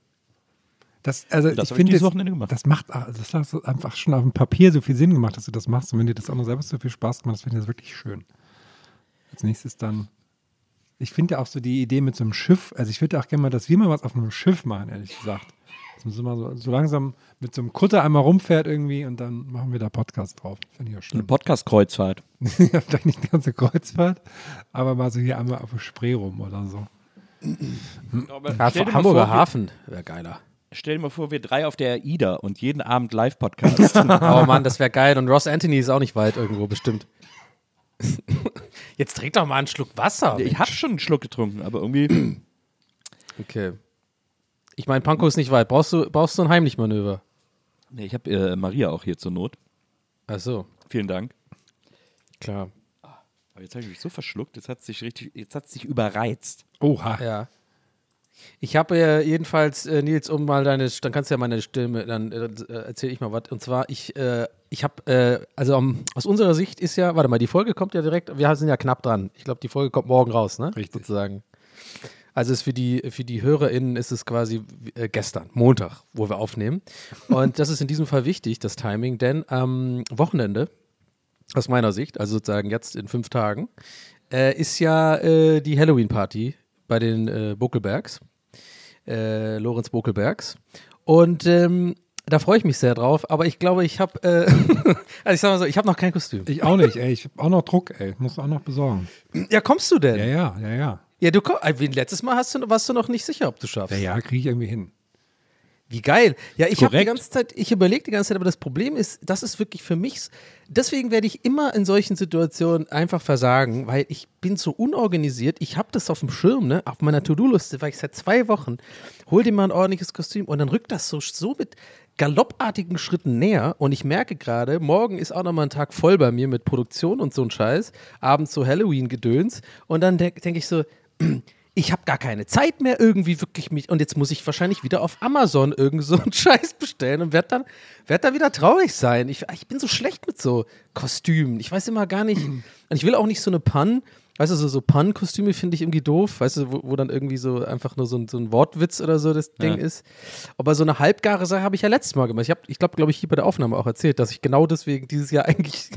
[SPEAKER 3] Das, also
[SPEAKER 4] Das
[SPEAKER 3] ich finde, das,
[SPEAKER 4] Wochenende gemacht.
[SPEAKER 3] das macht, das hat einfach schon auf dem Papier so viel Sinn gemacht, dass du das machst. Und wenn dir das auch noch selber so viel Spaß gemacht, das finde ich das wirklich schön. Als nächstes dann, ich finde ja auch so die Idee mit so einem Schiff, also ich würde auch gerne mal, dass wir mal was auf einem Schiff machen, ehrlich gesagt. Dass man so, mal so, so langsam mit so einem Kutter einmal rumfährt irgendwie und dann machen wir da Podcast drauf. Finde ich auch
[SPEAKER 4] Eine
[SPEAKER 3] schön.
[SPEAKER 4] Podcast-Kreuzfahrt.
[SPEAKER 3] ja, *laughs* vielleicht nicht die ganze Kreuzfahrt, aber mal so hier einmal auf der Spree rum oder so.
[SPEAKER 4] Mal
[SPEAKER 2] Hamburger
[SPEAKER 4] vor,
[SPEAKER 2] Hafen wäre geiler.
[SPEAKER 4] Stell dir mal vor, wir drei auf der AIDA und jeden Abend Live-Podcast. *laughs*
[SPEAKER 2] Oh Mann, das wäre geil. Und Ross Anthony ist auch nicht weit irgendwo, bestimmt. *laughs* Jetzt trink doch mal einen Schluck Wasser.
[SPEAKER 4] ich habe schon einen Schluck getrunken, aber irgendwie. *clears throat*
[SPEAKER 2] Okay. Ich meine, Pankow ist nicht weit. Brauchst du, brauchst du ein Heimlichmanöver?
[SPEAKER 4] Nee, ich habe äh, Maria auch hier zur Not.
[SPEAKER 2] Ach so,
[SPEAKER 4] Vielen Dank.
[SPEAKER 2] klar.
[SPEAKER 4] Aber jetzt habe ich mich so verschluckt, jetzt hat es sich richtig, jetzt hat es sich überreizt.
[SPEAKER 3] Oha.
[SPEAKER 2] Ja. Ich habe äh, jedenfalls, äh, Nils, um mal deine, dann kannst du ja meine Stimme, dann äh, erzähle ich mal was. Und zwar, ich, äh, ich habe, äh, also um, aus unserer Sicht ist ja, warte mal, die Folge kommt ja direkt, wir sind ja knapp dran. Ich glaube, die Folge kommt morgen raus, ne?
[SPEAKER 3] Richtig.
[SPEAKER 2] Sozusagen. Also ist für die, für die HörerInnen ist es quasi äh, gestern, Montag, wo wir aufnehmen. Und das ist in diesem Fall wichtig, das Timing, denn am Wochenende, aus meiner Sicht, also sozusagen jetzt in fünf Tagen, äh, ist ja äh, die Halloween-Party bei den äh, Buckelbergs, äh, Lorenz Buckelbergs. Und ähm, da freue ich mich sehr drauf, aber ich glaube, ich habe, äh, *laughs* also ich sag mal so, ich habe noch kein Kostüm.
[SPEAKER 3] Ich auch nicht, ey. Ich habe auch noch Druck, ey. Muss auch noch besorgen.
[SPEAKER 2] Ja, kommst du denn?
[SPEAKER 3] Ja, ja, ja, ja.
[SPEAKER 2] Ja, du komm, äh, wie letztes Mal hast du, warst du noch nicht sicher, ob du schaffst.
[SPEAKER 3] Ja, ja, kriege ich irgendwie hin.
[SPEAKER 2] Wie geil. Ja, ich habe die ganze Zeit, ich überlege die ganze Zeit, aber das Problem ist, das ist wirklich für mich, deswegen werde ich immer in solchen Situationen einfach versagen, weil ich bin so unorganisiert. Ich habe das auf dem Schirm, ne, auf meiner To-Do-Liste, weil ich seit zwei Wochen, hol dir mal ein ordentliches Kostüm und dann rückt das so, so mit galoppartigen Schritten näher und ich merke gerade, morgen ist auch nochmal ein Tag voll bei mir mit Produktion und so ein Scheiß, abends so Halloween-Gedöns und dann denke denk ich so, ich habe gar keine Zeit mehr irgendwie wirklich mich und jetzt muss ich wahrscheinlich wieder auf Amazon irgend so einen *laughs* Scheiß bestellen und werde dann werd da wieder traurig sein. Ich, ich bin so schlecht mit so Kostümen. Ich weiß immer gar nicht *clears throat* und ich will auch nicht so eine Pan, weißt du, so, so Pan-Kostüme finde ich irgendwie doof, weißt du, wo, wo dann irgendwie so einfach nur so ein, so ein Wortwitz oder so das Ding ist. Aber so eine halbgare Sache habe ich ja letztes Mal gemacht. Ich habe, ich glaube, glaube ich, hier bei der Aufnahme auch erzählt, dass ich genau deswegen dieses Jahr *laughs* eigentlich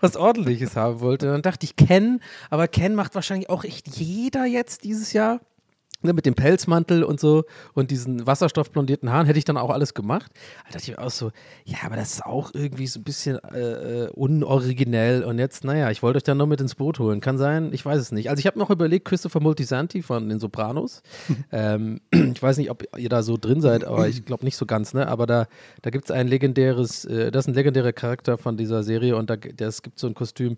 [SPEAKER 2] was Ordentliches haben wollte. Und dann dachte ich, Ken, aber Ken macht wahrscheinlich auch echt jeder jetzt dieses Jahr. Ne, mit dem Pelzmantel und so und diesen wasserstoffblondierten Haaren hätte ich dann auch alles gemacht. Da dachte ich auch so, ja, aber das ist auch irgendwie so ein bisschen äh, äh, unoriginell. Und jetzt, naja, ich wollte euch dann noch mit ins Boot holen. Kann sein, ich weiß es nicht. Also ich habe noch überlegt, Christopher Multisanti von den Sopranos. *laughs* ähm, *clears throat* ich weiß nicht, ob ihr da so drin seid, aber ich glaube nicht so ganz, ne? Aber da, da gibt es ein legendäres, äh, das ist ein legendärer Charakter von dieser Serie und da es gibt so ein Kostüm,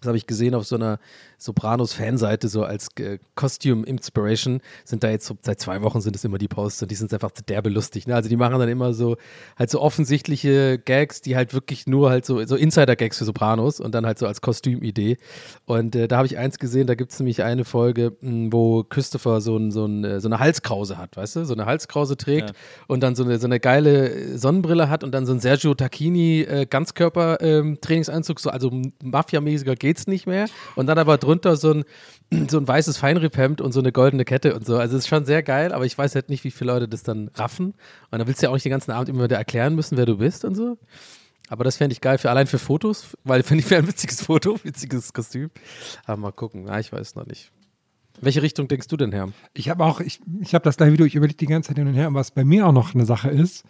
[SPEAKER 2] das habe ich gesehen auf so einer Sopranos-Fanseite, so als äh, Costume Inspiration, sind da jetzt so, seit zwei Wochen sind es immer die Posts und die sind einfach derbe lustig. Ne? Also die machen dann immer so halt so offensichtliche Gags, die halt wirklich nur halt so, so Insider-Gags für Sopranos und dann halt so als Kostümidee. Und äh, da habe ich eins gesehen, da gibt es nämlich eine Folge, mh, wo Christopher so, ein, so, ein, äh, so eine Halskrause hat, weißt du? So eine Halskrause trägt
[SPEAKER 4] Ja.
[SPEAKER 2] und dann so eine, so eine geile Sonnenbrille hat und dann so ein Sergio Tacchini äh, Ganzkörper-Trainingsanzug, so also mafiamäßiger geht's nicht mehr. Und dann aber drunter so ein, so ein weißes Feinripphemd und so eine goldene Kette und so. Also es ist schon sehr geil, aber ich weiß halt nicht, wie viele Leute das dann raffen. Und dann willst du ja auch nicht den ganzen Abend immer wieder erklären müssen, wer du bist und so. Aber das fände ich geil, für allein für Fotos, weil finde ich wäre ein witziges Foto, *laughs* witziges Kostüm. Aber mal gucken, na, ich weiß noch nicht. Welche Richtung denkst du denn, Herr?
[SPEAKER 3] Ich habe auch, ich, ich habe das gleiche Video, ich überlege die ganze Zeit hin und her. Und was bei mir auch noch eine Sache ist,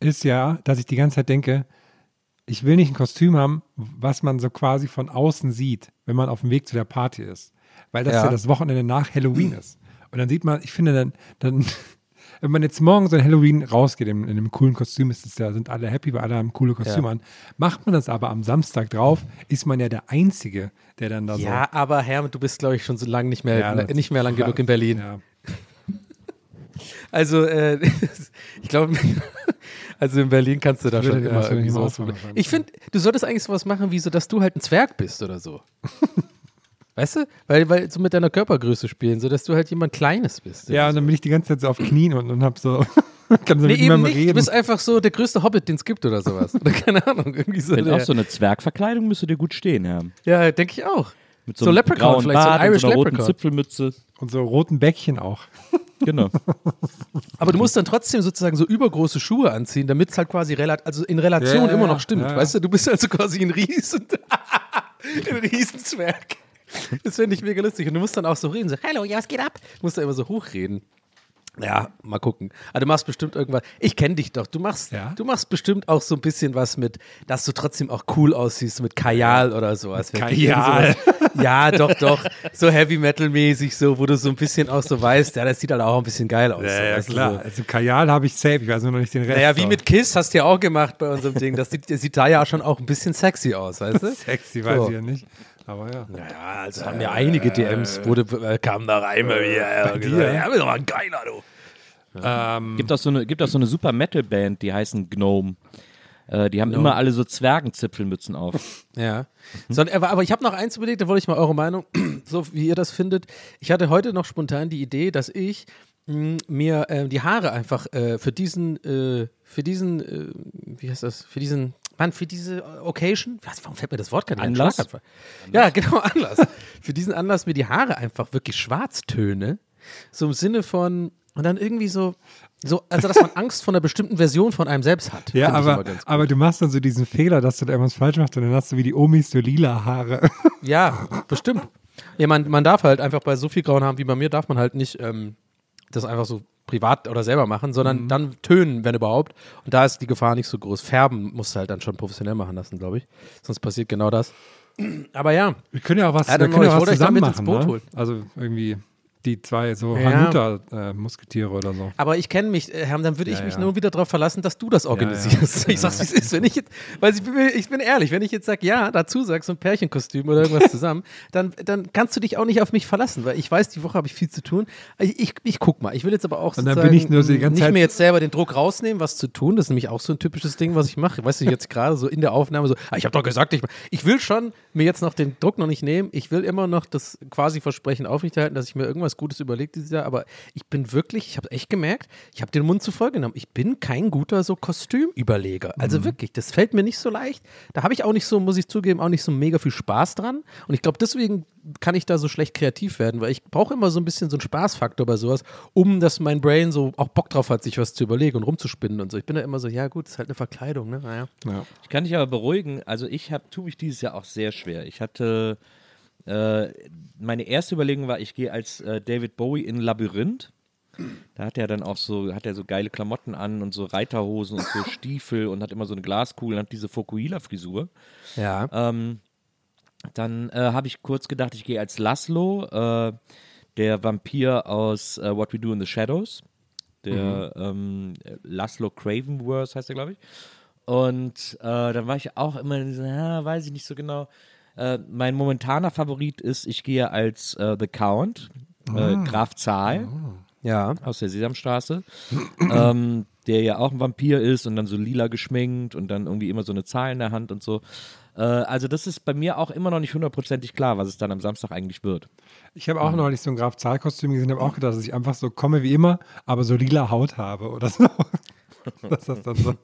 [SPEAKER 3] ist ja, dass ich die ganze Zeit denke, ich will nicht ein Kostüm haben, was man so quasi von außen sieht, wenn man auf dem Weg zu der Party ist. Weil das ja,
[SPEAKER 2] Ja.
[SPEAKER 3] das Wochenende nach Halloween ist. Und dann sieht man, ich finde dann, dann *laughs* wenn man jetzt morgen so ein Halloween rausgeht, in, in einem coolen Kostüm, ist es ja, sind alle happy, weil alle haben coole Kostüme
[SPEAKER 2] Ja.
[SPEAKER 3] an. Macht man das aber am Samstag drauf, ist man ja der Einzige, der dann da so.
[SPEAKER 2] Ja, aber Herr, du bist, glaube ich, schon so lange nicht mehr,
[SPEAKER 3] Ja, das-
[SPEAKER 2] nicht mehr lang genug in Berlin.
[SPEAKER 3] Ja.
[SPEAKER 2] Also, äh, *laughs* ich glaube, *laughs* also in Berlin kannst du da schon immer
[SPEAKER 3] erst
[SPEAKER 2] irgendwie sowas
[SPEAKER 3] machen.
[SPEAKER 2] Ich finde, du solltest eigentlich sowas machen, wie so, dass du halt ein Zwerg bist oder so. *laughs* weißt du? Weil, weil so mit deiner Körpergröße spielen, so dass du halt jemand Kleines bist.
[SPEAKER 3] Ja, und dann bin ich die ganze Zeit so auf Knien und, und hab so, kann so
[SPEAKER 2] Nee,
[SPEAKER 3] mit
[SPEAKER 2] eben
[SPEAKER 3] niemandem
[SPEAKER 2] nicht. Du
[SPEAKER 3] reden.
[SPEAKER 2] bist einfach so der größte Hobbit, den es gibt oder sowas. Oder keine Ahnung, irgendwie so.
[SPEAKER 4] Wenn auch so eine Zwergverkleidung müsste dir gut stehen, ja.
[SPEAKER 2] ja, denke ich auch.
[SPEAKER 4] Mit
[SPEAKER 2] So
[SPEAKER 4] einem
[SPEAKER 2] Leprechaun
[SPEAKER 4] grauen
[SPEAKER 2] vielleicht, so ein
[SPEAKER 4] Bart und
[SPEAKER 2] Irish
[SPEAKER 4] so einer roten
[SPEAKER 2] Leprechaun.
[SPEAKER 4] Zipfelmütze.
[SPEAKER 3] Und so roten Bäckchen auch.
[SPEAKER 4] Genau. *laughs*
[SPEAKER 2] Aber du musst dann trotzdem sozusagen so übergroße Schuhe anziehen, damit es halt quasi relat also in Relation
[SPEAKER 3] Ja,
[SPEAKER 2] immer noch stimmt.
[SPEAKER 3] Ja, ja.
[SPEAKER 2] Weißt du, du bist also quasi ein Riesen, *laughs* ein Riesenzwerg. Das finde ich mega lustig. Und du musst dann auch so reden, so, hallo, ja, was geht ab? Du musst da immer so hochreden. Ja, mal gucken. Aber du machst bestimmt irgendwas. Ich kenne dich doch. Du machst,
[SPEAKER 3] Ja?
[SPEAKER 2] du machst bestimmt auch so ein bisschen was mit, dass du trotzdem auch cool aussiehst mit Kajal oder sowas. Ich
[SPEAKER 3] Kajal.
[SPEAKER 2] sowas- Ja, doch, doch. So Heavy Metal mäßig, so, wo du so ein bisschen auch so weißt, ja, das sieht halt auch ein bisschen geil aus. so, weißt du, so.
[SPEAKER 3] Also Kajal habe ich safe, ich weiß nur noch nicht den Rest.
[SPEAKER 2] Naja, wie
[SPEAKER 3] aber
[SPEAKER 2] mit Kiss hast du ja auch gemacht bei unserem Ding. Das sieht, das sieht da ja schon auch ein bisschen sexy aus, weißt du? *laughs*
[SPEAKER 3] Sexy weiß
[SPEAKER 2] So.
[SPEAKER 3] ich ja nicht. Aber ja.
[SPEAKER 2] Ja, also haben ja einige DMs, wurde, äh, kamen da rein bei mir. Ja, und gesagt, ja, mal ein geiler, du.
[SPEAKER 4] Gibt auch so eine, gibt auch so eine super Metal-Band, die heißen Gnome. Äh, die haben immer alle so Zwergenzipfelmützen auf. *laughs*
[SPEAKER 2] Ja. So, aber, aber ich habe noch eins überlegt, da wollte ich mal eure Meinung, *clears throat* so wie ihr das findet. Ich hatte heute noch spontan die Idee, dass ich mh, mir äh, die Haare einfach äh, für diesen, äh, für diesen, äh, wie heißt das, für diesen, Mann, für diese Occasion, was, warum fällt mir das Wort gerade?
[SPEAKER 4] Anlass?
[SPEAKER 2] Schlaganfall. Ja, genau, *laughs* Anlass. für diesen Anlass mir die Haare einfach wirklich schwarz töne. So im Sinne von, und dann irgendwie so, so, also dass man *laughs* Angst vor einer bestimmten Version von einem selbst hat.
[SPEAKER 3] Ja, aber, aber du machst dann so diesen Fehler, dass du da irgendwas falsch machst und dann hast du wie die Omis so lila Haare. *laughs*
[SPEAKER 2] Ja, bestimmt. Ja, man, man darf halt einfach bei so viel grauen Haaren wie bei mir, darf man halt nicht ähm, das einfach so privat oder selber machen, sondern
[SPEAKER 3] Mhm.
[SPEAKER 2] dann tönen, wenn überhaupt. Und da ist die Gefahr nicht so groß. Färben musst du halt dann schon professionell machen lassen, glaube ich. Sonst passiert genau das. Aber ja,
[SPEAKER 3] Wir können ja auch was,
[SPEAKER 2] Ja,
[SPEAKER 3] wir können ja was zusammen
[SPEAKER 2] damit ins
[SPEAKER 3] machen.
[SPEAKER 2] Boot
[SPEAKER 3] Ne?
[SPEAKER 2] holen.
[SPEAKER 3] Also irgendwie, Die zwei so
[SPEAKER 2] Ja.
[SPEAKER 3] Hanuta-Musketiere oder so.
[SPEAKER 2] Aber ich kenne mich, äh, Herr, dann würde ich
[SPEAKER 3] Ja,
[SPEAKER 2] mich
[SPEAKER 3] ja.
[SPEAKER 2] nur wieder darauf verlassen, dass du das organisierst. *laughs* Ich sag's, wie es ist. Wenn ich jetzt, weil ich bin, ich bin ehrlich, wenn ich jetzt sage, ja, dazu sagst so ein Pärchenkostüm oder irgendwas *laughs* zusammen, dann, dann kannst du dich auch nicht auf mich verlassen, weil ich weiß, die Woche habe ich viel zu tun. Ich, ich, ich guck mal. Ich will jetzt aber auch sozusagen
[SPEAKER 3] bin ich nur so die ganze
[SPEAKER 2] nicht
[SPEAKER 3] Zeit-
[SPEAKER 2] mir jetzt selber den Druck rausnehmen, was zu tun. Das ist nämlich auch so ein typisches Ding, was ich mache. Weißt du, jetzt *laughs* gerade so in der Aufnahme so, ah, ich habe doch gesagt, ich, ich will schon mir jetzt noch den Druck noch nicht nehmen. Ich will immer noch das quasi Versprechen aufrechterhalten, dass ich mir irgendwas Gutes überlege dieses Jahr. Aber ich bin wirklich, ich habe echt gemerkt, ich habe den Mund zu voll genommen. Ich bin kein guter so Kostümüberleger. Also wirklich, das fällt mir nicht so leicht. Da habe ich auch nicht so, muss ich zugeben, auch nicht so mega viel Spaß dran. Und ich glaube, deswegen kann ich da so schlecht kreativ werden, weil ich brauche immer so ein bisschen so einen Spaßfaktor bei sowas, um dass mein Brain so auch Bock drauf hat, sich was zu überlegen und rumzuspinnen und so. Ich bin da immer so, ja gut, ist halt eine Verkleidung, ne? Naja.
[SPEAKER 3] Ja.
[SPEAKER 4] Ich kann dich aber beruhigen, also ich habe, tue mich dieses Jahr auch sehr schwer. Ich hatte, äh, meine erste Überlegung war, ich gehe als äh, David Bowie in Labyrinth. Da hat er dann auch so, hat er so geile Klamotten an und so Reiterhosen und so *laughs* Stiefel und hat immer so eine Glaskugel und hat diese Fokuhila-Frisur.
[SPEAKER 2] Ja.
[SPEAKER 4] Ähm, dann äh, habe ich kurz gedacht, ich gehe als Laszlo, äh, der Vampir aus äh, What We Do in the Shadows. Der ähm, Laszlo Cravenworth heißt er, glaube ich. Und äh, dann war ich auch immer ja, weiß ich nicht so genau. Äh, mein momentaner Favorit ist, ich gehe als äh, The Count, äh, Graf Zahl
[SPEAKER 2] Ja.
[SPEAKER 4] aus der Sesamstraße, *clears throat* ähm, der ja auch ein Vampir ist und dann so lila geschminkt und dann irgendwie immer so eine Zahl in der Hand und so. Äh, also das ist bei mir auch immer noch nicht hundertprozentig klar, was es dann am Samstag eigentlich wird.
[SPEAKER 3] Ich habe auch neulich so ein Graf Zahl-Kostüm gesehen, habe auch gedacht, dass ich einfach so komme wie immer, aber so lila Haut habe oder so. *laughs* dass das dann so.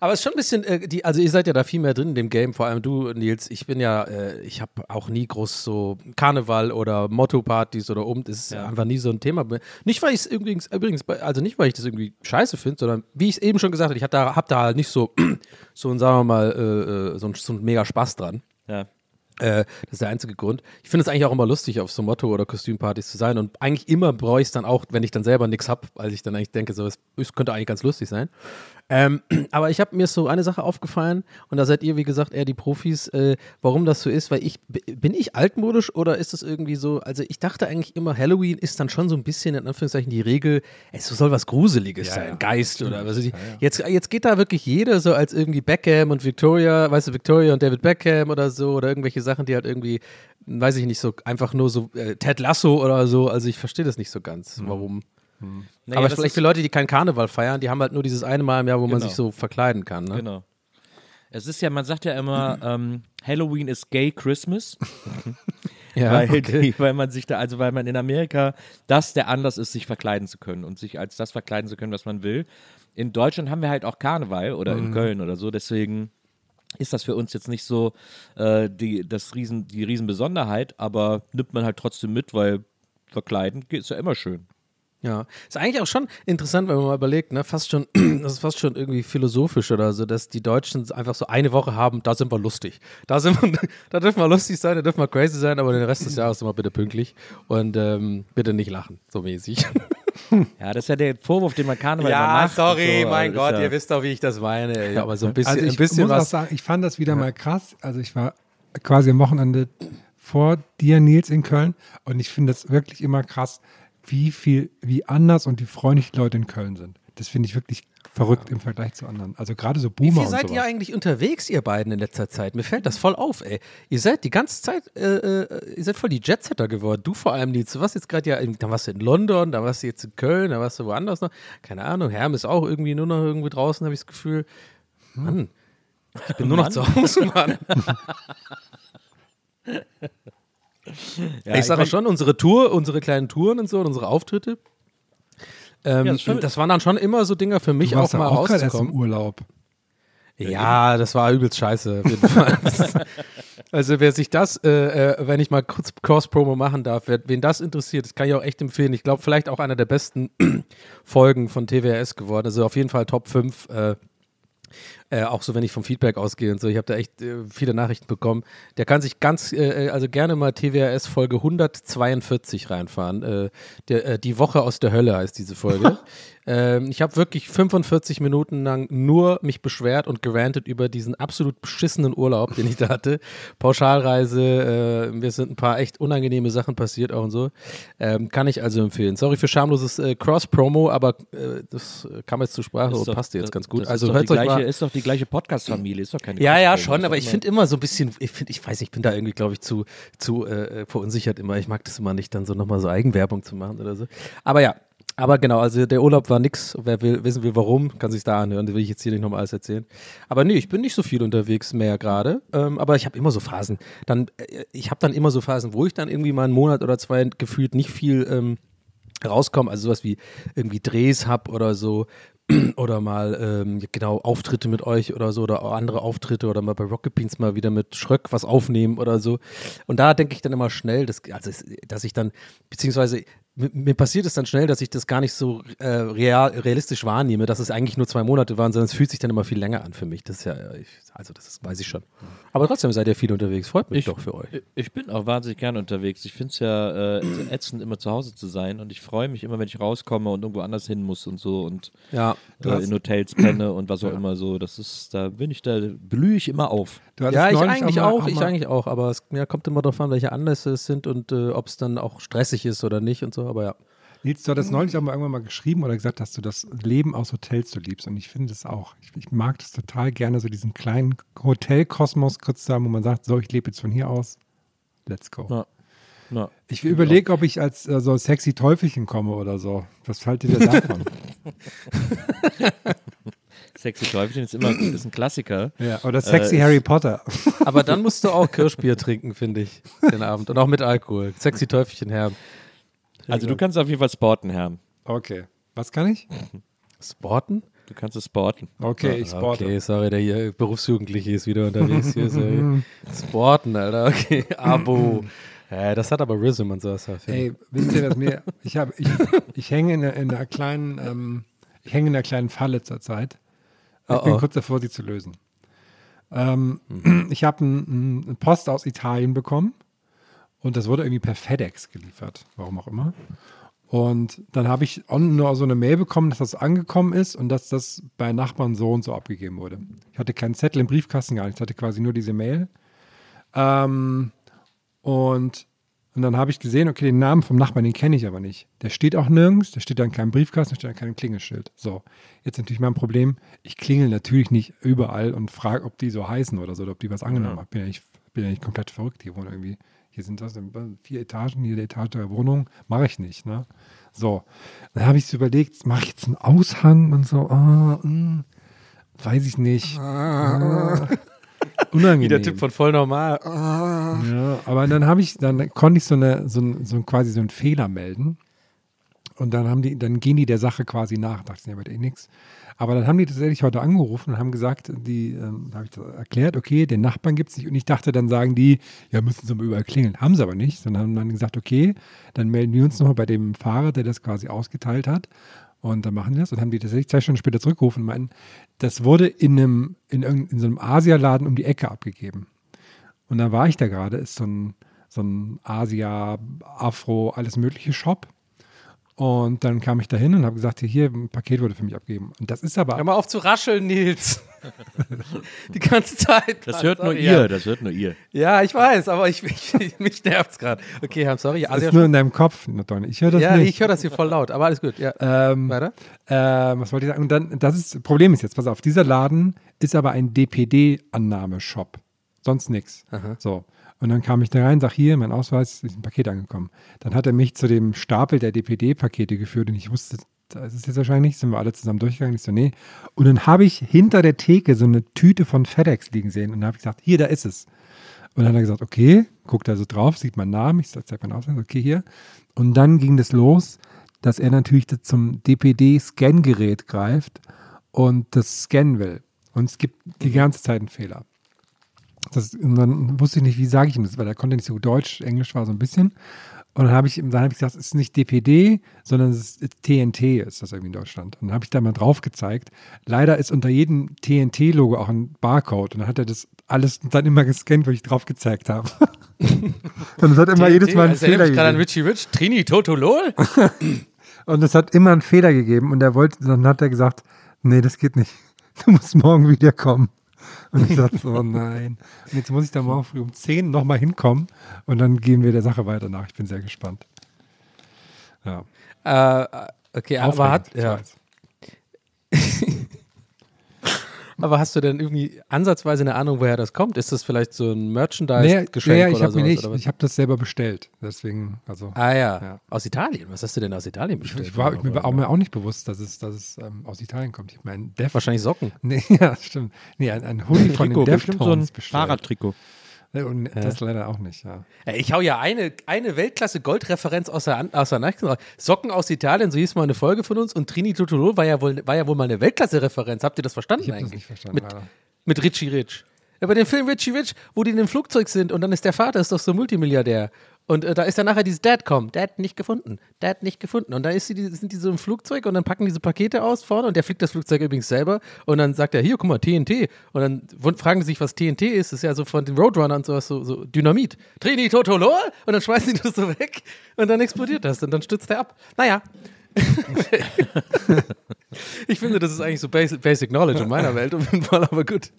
[SPEAKER 2] Aber es ist schon ein bisschen, äh, die, also ihr seid ja da viel mehr drin in dem Game, vor allem du, Nils. Ich bin ja, äh, ich habe auch nie groß so Karneval oder Motto-Partys oder um, das ist
[SPEAKER 4] Ja.
[SPEAKER 2] einfach nie so ein Thema. Nicht, weil ich es übrigens, übrigens, also nicht, weil ich das irgendwie scheiße finde, sondern wie ich es eben schon gesagt habe, ich hab da, hab da halt nicht so, *clears throat* so ein, sagen wir mal, äh, äh, so, ein, so ein mega Spaß dran.
[SPEAKER 4] Ja.
[SPEAKER 2] Äh, das ist der einzige Grund. Ich finde es eigentlich auch immer lustig, auf so Motto- oder Kostümpartys zu sein. Und eigentlich immer bereue ich es dann auch, wenn ich dann selber nichts habe, weil ich dann eigentlich denke, so, es, es könnte eigentlich ganz lustig sein. Ähm, *clears throat* aber ich habe mir so eine Sache aufgefallen und da seid ihr, wie gesagt, eher die Profis, äh, warum das so ist, weil ich, bin ich altmodisch oder ist es irgendwie so, also ich dachte eigentlich immer, Halloween ist dann schon so ein bisschen, in Anführungszeichen, die Regel, es soll was Gruseliges
[SPEAKER 3] Ja,
[SPEAKER 2] sein,
[SPEAKER 3] ja.
[SPEAKER 2] Geist oder was weiß ich. Jetzt, jetzt geht da wirklich jeder so als irgendwie Beckham und Victoria, weißt du, Victoria und David Beckham oder so oder irgendwelche Sachen, die halt irgendwie, weiß ich nicht, so einfach nur so äh, Ted Lasso oder so, also ich verstehe das nicht so ganz, warum.
[SPEAKER 4] Naja,
[SPEAKER 2] Aber vielleicht für Leute, die keinen Karneval feiern, die haben halt nur dieses eine Mal im Jahr, wo man
[SPEAKER 4] Genau.
[SPEAKER 2] sich so verkleiden kann. Ne?
[SPEAKER 4] Genau. Es ist ja, man sagt ja immer, *clears throat* ähm, Halloween ist Gay Christmas, *laughs*
[SPEAKER 2] Ja,
[SPEAKER 4] weil,
[SPEAKER 2] okay.
[SPEAKER 4] weil man sich da, also weil man in Amerika das der Anlass ist, sich verkleiden zu können und sich als das verkleiden zu können, was man will. In Deutschland haben wir halt auch Karneval oder
[SPEAKER 2] Mhm.
[SPEAKER 4] in Köln oder so, deswegen ist das für uns jetzt nicht so äh, die, das Riesen, die Riesenbesonderheit, aber nimmt man halt trotzdem mit, weil verkleiden geht- ist ja immer schön.
[SPEAKER 2] Ja, ist eigentlich auch schon interessant, wenn man mal überlegt, ne, fast schon, *clears throat* das ist fast schon irgendwie philosophisch oder so, dass die Deutschen einfach so eine Woche haben, da sind wir lustig. Da sind wir, *laughs* da dürfen wir lustig sein, da dürfen wir crazy sein, aber den Rest des Jahres sind wir bitte pünktlich und ähm, bitte nicht lachen, so mäßig. *laughs*
[SPEAKER 4] Ja, das ist ja der Vorwurf, den man Karneval immer macht. und so,
[SPEAKER 2] mein
[SPEAKER 4] ist
[SPEAKER 2] Gott,
[SPEAKER 4] ja,
[SPEAKER 2] ihr wisst doch, wie ich das meine. Ja, aber so ein bisschen,
[SPEAKER 3] Also ich
[SPEAKER 2] ein bisschen
[SPEAKER 3] muss auch
[SPEAKER 2] was.
[SPEAKER 3] sagen, ich fand das wieder mal krass. Also ich war quasi am Wochenende vor dir, Nils, in Köln und ich finde das wirklich immer krass, wie viel, wie anders und wie freundlich die Leute in Köln sind. Das finde ich wirklich verrückt im Vergleich zu anderen. Also gerade so
[SPEAKER 2] Wie
[SPEAKER 3] Boomer
[SPEAKER 2] viel seid ihr eigentlich unterwegs, ihr beiden, in letzter Zeit? Mir fällt das voll auf, ey. Ihr seid die ganze Zeit, äh, äh, ihr seid voll die Jetsetter geworden. Du vor allem, Nils. Du warst jetzt gerade ja, in, dann warst du in London, dann warst du jetzt in Köln, dann warst du woanders noch. Keine Ahnung, Herm ist auch irgendwie nur noch irgendwie draußen, habe ich das Gefühl. Mann, ich bin *laughs* nur noch zu Hause, Mann. *laughs* *laughs*
[SPEAKER 4] Ja,
[SPEAKER 2] ich sage
[SPEAKER 4] mein-
[SPEAKER 2] schon, unsere Tour, unsere kleinen Touren und so, und unsere Auftritte, ähm,
[SPEAKER 4] Ja,
[SPEAKER 2] das,
[SPEAKER 4] das
[SPEAKER 2] waren dann schon immer so Dinger für mich
[SPEAKER 3] Du
[SPEAKER 2] auch
[SPEAKER 3] warst ja
[SPEAKER 2] mal
[SPEAKER 3] auch gerade erst im
[SPEAKER 2] rauszukommen.
[SPEAKER 3] Urlaub.
[SPEAKER 2] Ja, das war übelst scheiße, auf jeden Fall. *laughs* also wer sich das, äh, äh, wenn ich mal kurz Cross-Promo machen darf, wer, wen das interessiert, das kann ich auch echt empfehlen. Ich glaube, vielleicht auch einer der besten *clears throat* Folgen von TWRS geworden. Also auf jeden Fall Top 5. Äh, Äh, auch so, wenn ich vom Feedback ausgehe und so. Ich habe da echt äh, viele Nachrichten bekommen. Der kann sich ganz, äh, also gerne mal TWRS Folge 142 reinfahren. Äh, der, äh, die Woche aus der Hölle heißt diese Folge. *laughs* ähm, ich habe wirklich 45 Minuten lang nur mich beschwert und gerantet über diesen absolut beschissenen Urlaub, den ich da hatte. Pauschalreise, äh, mir sind ein paar echt unangenehme Sachen passiert auch und so. Ähm, kann ich also empfehlen. Sorry für schamloses äh, Cross-Promo, aber äh, das kam jetzt zur Sprache
[SPEAKER 4] Ist
[SPEAKER 2] und
[SPEAKER 4] doch-
[SPEAKER 2] passte jetzt ganz gut. Also hört
[SPEAKER 4] die
[SPEAKER 2] euch mal.
[SPEAKER 4] ist doch die gleiche Podcast-Familie, ist doch keine
[SPEAKER 2] Ja, ja, schon, aber ich finde immer so ein bisschen, ich finde, ich weiß nicht, ich bin da irgendwie, glaube ich, zu, zu äh, verunsichert immer. Ich mag das immer nicht, dann so nochmal so Eigenwerbung zu machen oder so. Aber ja, aber genau, also der Urlaub war nix. Wer will, wissen will, warum, kann sich da anhören. Das will ich jetzt hier nicht nochmal alles erzählen. Aber nee, ich bin nicht so viel unterwegs mehr gerade. Ähm, aber ich habe immer so Phasen. Dann, äh, ich habe dann immer so Phasen, wo ich dann irgendwie mal einen Monat oder zwei gefühlt nicht viel ähm, rauskomme. Also sowas wie irgendwie Drehs hab oder so. *clears throat* Oder mal, ähm, genau, Auftritte mit euch oder so, oder andere Auftritte oder mal bei Rocket Beans mal wieder mit Schröck was aufnehmen oder so. Und da denke ich dann immer schnell, dass, also, dass ich dann, beziehungsweise mir, passiert es dann schnell, dass ich das gar nicht so äh, real, realistisch wahrnehme, dass es eigentlich nur zwei Monate waren, sondern es fühlt sich dann immer viel länger an für mich. Das ist ja, äh, ich, also das ist, weiß ich schon. Aber trotzdem seid ihr viel unterwegs, freut mich
[SPEAKER 7] Ich-
[SPEAKER 2] doch für euch.
[SPEAKER 7] Ich bin auch wahnsinnig gern unterwegs. Ich finde es ja äh, ätzend, immer zu Hause zu sein. Und ich freue mich immer, wenn ich rauskomme und irgendwo anders hin muss und so und
[SPEAKER 2] Ja,
[SPEAKER 7] äh, in Hotels penne und was auch immer so. Das ist, da bin ich, da blühe ich immer auf.
[SPEAKER 2] Ja, ich eigentlich
[SPEAKER 3] mal-
[SPEAKER 2] auch, ich
[SPEAKER 3] mal-
[SPEAKER 2] eigentlich auch, aber es ja, kommt immer darauf an, welche Anlässe es sind und äh, ob es dann auch stressig ist oder nicht und so, aber ja.
[SPEAKER 3] Nils, du hattest neulich auch mal irgendwann mal geschrieben oder gesagt, dass du das Leben aus Hotels so liebst. Und ich finde es auch. Ich, ich mag das total gerne, so diesen kleinen Hotelkosmos kurz da, wo man sagt, so, ich lebe jetzt von hier aus. Let's go.
[SPEAKER 7] Ja. Ja.
[SPEAKER 3] Ich überlege, ob ich als äh, so sexy Teufelchen komme oder so. Was haltet ihr davon? *laughs*
[SPEAKER 7] Sexy Teufelchen ist immer ist ein Klassiker.
[SPEAKER 3] ja, oder sexy
[SPEAKER 7] Äh,
[SPEAKER 3] Harry Potter.
[SPEAKER 2] Aber dann musst du auch Kirschbier trinken, finde ich, den Abend. Und auch mit Alkohol. Sexy Teufelchen Herr.
[SPEAKER 7] Also du kannst auf jeden Fall sporten, Herr.
[SPEAKER 3] Okay. Was kann ich?
[SPEAKER 2] Sporten?
[SPEAKER 7] Du kannst es sporten.
[SPEAKER 3] Okay, ich sporte.
[SPEAKER 2] Okay, sorry, der hier Berufsjugendliche ist wieder unterwegs hier. Sorry. *laughs* Sporten, Alter, okay. Abo. Ja, *laughs* das hat aber Rhythm und sowas.
[SPEAKER 3] Ey, wisst ihr, dass mir, *laughs* ich habe, ich, ich hänge in, einer- in einer kleinen, ähm, ich hänge in einer kleinen Falle zurzeit. Ich
[SPEAKER 2] Oh,
[SPEAKER 3] bin
[SPEAKER 2] oh.
[SPEAKER 3] kurz davor, sie zu lösen. Ähm, *clears throat* Ich habe ein, ein Post aus Italien bekommen und das wurde irgendwie per FedEx geliefert, warum auch immer. Und dann habe ich nur so eine Mail bekommen, dass das angekommen ist und dass das bei Nachbarn so und so abgegeben wurde. Ich hatte keinen Zettel im Briefkasten gar nicht, ich hatte quasi nur diese Mail. Ähm, und, und dann habe ich gesehen, okay, den Namen vom Nachbarn, den kenne ich aber nicht. Der steht auch nirgends, der steht an keinem Briefkasten, der steht an keinem Klingelschild. So, jetzt natürlich mein Problem, ich klingel natürlich nicht überall und frage, ob die so heißen oder so, oder ob die was angenommen haben. Bin ja nicht, bin ja nicht komplett verrückt, hier wohnen irgendwie, hier sind das vier Etagen, jede Etage der Wohnung, mache ich nicht, ne? So, dann habe ich so überlegt, mache ich jetzt einen Aushang und so, ah, mh, weiß ich nicht. Ah, unangenehm.
[SPEAKER 2] Wie der Typ von voll normal.
[SPEAKER 3] Ja, aber dann habe ich, dann konnte ich so eine, so, ein, so quasi so einen Fehler melden. Und dann haben die, dann gehen die der Sache quasi nach. Dachte ich, ja, wird eh nichts. Aber dann haben die tatsächlich heute angerufen und haben gesagt, die, ähm, habe ich erklärt, okay, den Nachbarn gibt es nicht. Und ich dachte, dann sagen die, ja, müssen sie mal überall klingeln. Haben sie aber nicht, sondern haben dann gesagt, okay, dann melden wir uns nochmal bei dem Fahrer, der das quasi ausgeteilt hat. Und dann machen die das und haben die tatsächlich zwei Stunden später zurückgerufen und meinten, das wurde in einem, in, in so einem Asialaden um die Ecke abgegeben. Und dann war ich da gerade, ist so ein, so ein Asia, Afro, alles mögliche Shop. Und dann kam ich da hin und habe gesagt, hier, hier, ein Paket wurde für mich abgegeben. Und das ist aber,
[SPEAKER 2] Hör mal auf zu rascheln, Nils. *laughs* Die ganze Zeit.
[SPEAKER 7] Das hört nur ihr,
[SPEAKER 2] Ja.
[SPEAKER 7] das hört nur ihr.
[SPEAKER 2] ja, ich weiß, aber ich, ich, *laughs* mich nervt's gerade. Okay, Herr, sorry.
[SPEAKER 3] das ist nur in deinem Kopf, Donny. Ich höre das
[SPEAKER 2] ja,
[SPEAKER 3] nicht.
[SPEAKER 2] ich höre das hier voll laut, aber alles gut. Ja.
[SPEAKER 3] Ähm,
[SPEAKER 2] Weiter?
[SPEAKER 3] äh, was wollte ich sagen? Und dann, das ist, Problem ist jetzt, pass auf, dieser Laden ist aber ein DPD-Annahmeshop. Sonst nichts. So. Und dann kam ich da rein, sag hier, mein Ausweis ist ein Paket angekommen. Dann hat er mich zu dem Stapel der DPD-Pakete geführt und ich wusste, das ist jetzt wahrscheinlich, sind wir alle zusammen durchgegangen. Ich so, nee. Und dann habe ich hinter der Theke so eine Tüte von FedEx liegen sehen und dann habe ich gesagt, hier, da ist es. Und dann hat er gesagt, okay, guckt da so drauf, sieht meinen Namen, ich zeige meinen Ausweis, okay, hier. Und dann ging das los, dass er natürlich zum DPD-Scan-Gerät greift und das scannen will. Und es gibt die ganze Zeit einen Fehler. Das, und dann wusste ich nicht, wie sage ich ihm das, weil er konnte nicht so gut Deutsch, Englisch war so ein bisschen. Und dann habe ich, dann hab ich gesagt, es ist nicht DPD, sondern es ist TNT, ist das irgendwie in Deutschland. Und dann habe ich da mal drauf gezeigt. Leider ist unter jedem TNT-Logo auch ein Barcode. Und dann hat er das alles dann immer gescannt, wo ich drauf gezeigt habe. *laughs* und es hat immer jedes Mal einen
[SPEAKER 2] also
[SPEAKER 3] Fehler
[SPEAKER 2] gerade an
[SPEAKER 3] gegeben.
[SPEAKER 2] Richie Rich, Trini Totolol. *laughs*
[SPEAKER 3] Und es hat immer einen Fehler gegeben. Und er wollte, dann hat er gesagt, nee, das geht nicht. Du musst morgen wiederkommen. *laughs* Und ich sagte so, oh nein. Und jetzt muss ich da morgen früh um 10 nochmal hinkommen. Und dann gehen wir der Sache weiter nach. Ich bin sehr gespannt. Ja.
[SPEAKER 2] Äh, okay, aber hat, ja.
[SPEAKER 3] weiß.
[SPEAKER 2] Aber hast du denn irgendwie ansatzweise eine Ahnung, woher das kommt? Ist das vielleicht so ein
[SPEAKER 3] Nee,
[SPEAKER 2] Merchandise-Geschenk
[SPEAKER 3] nee, ich
[SPEAKER 2] oder
[SPEAKER 3] habe mir
[SPEAKER 2] sowas,
[SPEAKER 3] nicht, ich habe das selber bestellt. Deswegen, also.
[SPEAKER 2] Ah ja.
[SPEAKER 3] Ja.
[SPEAKER 2] aus Italien. Was hast du denn aus Italien bestellt?
[SPEAKER 3] Ich war mir auch, mir auch nicht bewusst, dass es, dass es ähm, aus Italien kommt. Ich meine, Def.
[SPEAKER 2] Wahrscheinlich Socken. *laughs*
[SPEAKER 3] Nee, ja, stimmt. Nee, ein, ein Hoodie von den
[SPEAKER 7] bestimmt so ein
[SPEAKER 3] Deftones bestellt.
[SPEAKER 7] Fahrradtrikot.
[SPEAKER 3] Nee, Und das leider auch nicht, ja.
[SPEAKER 2] Ich hau ja eine, eine Weltklasse-Goldreferenz aus der, aus der Nachrichten raus. Socken aus Italien, so hieß mal eine Folge von uns. Und Trini Totolo war ja wohl, war ja wohl mal eine Weltklasse-Referenz. Habt ihr das verstanden
[SPEAKER 3] Ich das
[SPEAKER 2] eigentlich?
[SPEAKER 3] nicht verstanden,
[SPEAKER 2] Mit,
[SPEAKER 3] leider.
[SPEAKER 2] mit Richie Rich. Ja, bei dem Film Richie Rich, wo die in dem Flugzeug sind und dann ist der Vater ist doch so Multimilliardär. Und äh, da ist dann nachher dieses Dad kommt. Dad nicht gefunden. Dad nicht gefunden. Und da ist die, sind die so im Flugzeug und dann packen diese Pakete aus vorne und der fliegt das Flugzeug übrigens selber. Und dann sagt er, hier, guck mal, TNT. Und dann fragen sie sich, was TNT ist. Das ist ja so von den Roadrunner und sowas, so, so Dynamit. Trini Totolo. Und dann schmeißen die das so weg und dann explodiert das und dann stürzt er ab. Naja. *laughs* ich finde, das ist eigentlich so Basic, Basic Knowledge in meiner Welt auf jeden Fall, aber gut.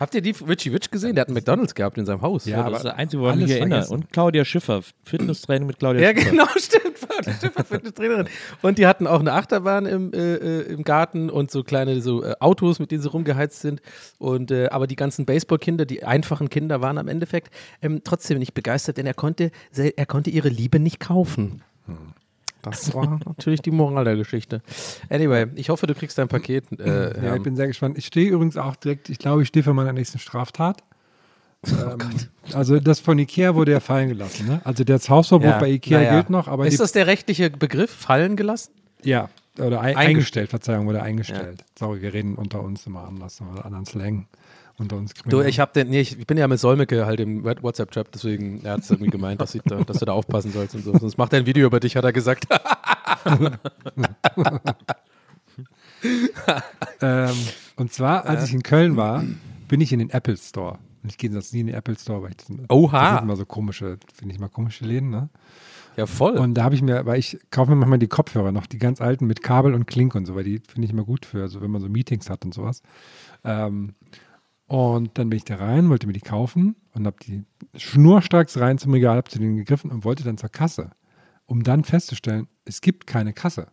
[SPEAKER 2] Habt ihr die Richie Rich gesehen? Der hat einen McDonalds gehabt in seinem Haus.
[SPEAKER 3] Ja,
[SPEAKER 7] das ist das Einzige, woran ich mich erinnere.
[SPEAKER 3] vergessen.
[SPEAKER 7] Und Claudia Schiffer, Fitnesstraining mit Claudia
[SPEAKER 2] Ja,
[SPEAKER 7] Schiffer.
[SPEAKER 2] genau, *laughs* stimmt. Paula Schiffer, Fitnesstrainerin. Und die hatten auch eine Achterbahn im, äh, äh, im Garten und so kleine so, äh, Autos, mit denen sie rumgeheizt sind. Und, äh, aber die ganzen Baseballkinder, die einfachen Kinder, waren am Endeffekt ähm, trotzdem nicht begeistert, denn er konnte, er konnte ihre Liebe nicht kaufen. Das war natürlich die Moral der Geschichte. Anyway, ich hoffe, du kriegst dein Paket. Äh,
[SPEAKER 3] Ja, ich bin sehr gespannt. Ich stehe übrigens auch direkt, ich glaube, ich stehe für meine nächsten Straftat.
[SPEAKER 2] Oh
[SPEAKER 3] ähm, also das von Ikea wurde ja fallen gelassen. Ne? Also das Hausverbot
[SPEAKER 2] ja,
[SPEAKER 3] bei Ikea
[SPEAKER 2] naja.
[SPEAKER 3] gilt noch, aber
[SPEAKER 2] Ist das der rechtliche Begriff? Fallen gelassen?
[SPEAKER 3] ja, oder ein,
[SPEAKER 2] Eingestellt.
[SPEAKER 3] eingestellt, Verzeihung, wurde eingestellt. Sorry, wir reden unter uns immer anders, anderen Slang unter uns.
[SPEAKER 2] Du, ich habe den, nee, ich, ich bin ja mit Solmecke halt im WhatsApp-Chat, deswegen er hat es irgendwie gemeint, dass, da, dass du da aufpassen sollst und so. Sonst macht er ein Video über dich, hat er gesagt. *laughs*
[SPEAKER 3] ähm, und zwar, als ich in Köln war, bin ich in den Apple Store. Und ich gehe sonst nie in den Apple Store, weil ich das,
[SPEAKER 2] Oha.
[SPEAKER 3] das sind immer so komische, finde ich mal komische Läden, ne?
[SPEAKER 2] ja, voll.
[SPEAKER 3] Und da habe ich mir, weil ich kaufe mir manchmal die Kopfhörer noch, die ganz alten mit Kabel und Klink und so, weil die finde ich immer gut für, so wenn man so Meetings hat und sowas. Ähm, und dann bin ich da rein, wollte mir die kaufen und habe die schnurstracks rein zum Regal, habe zu denen gegriffen und wollte dann zur Kasse, um dann festzustellen, es gibt keine Kasse.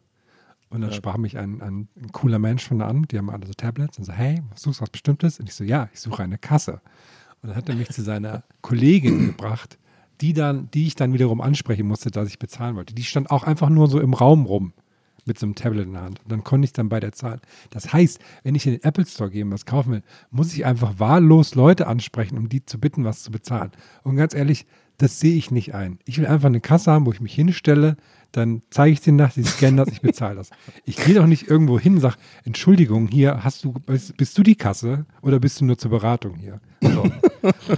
[SPEAKER 3] Und dann sprach mich ein, ein, ein cooler Mensch von da an, die haben alle so Tablets und so, hey, suchst du was Bestimmtes? Und ich so, ja, ich suche eine Kasse. Und dann hat er mich zu seiner *laughs* Kollegin gebracht, die dann, die ich dann wiederum ansprechen musste, dass ich bezahlen wollte. Die stand auch einfach nur so im Raum rum mit so einem Tablet in der Hand. Und dann konnte ich dann bei der zahlen. Das heißt, wenn ich in den Apple Store gehe und was kaufen will, muss ich einfach wahllos Leute ansprechen, um die zu bitten, was zu bezahlen. Und ganz ehrlich, das sehe ich nicht ein. Ich will einfach eine Kasse haben, wo ich mich hinstelle, dann zeige ich denen das, sie scannen das, ich bezahle das. Ich gehe doch nicht irgendwo hin und sage, Entschuldigung, hier hast du, bist, bist du die Kasse oder bist du nur zur Beratung hier? So.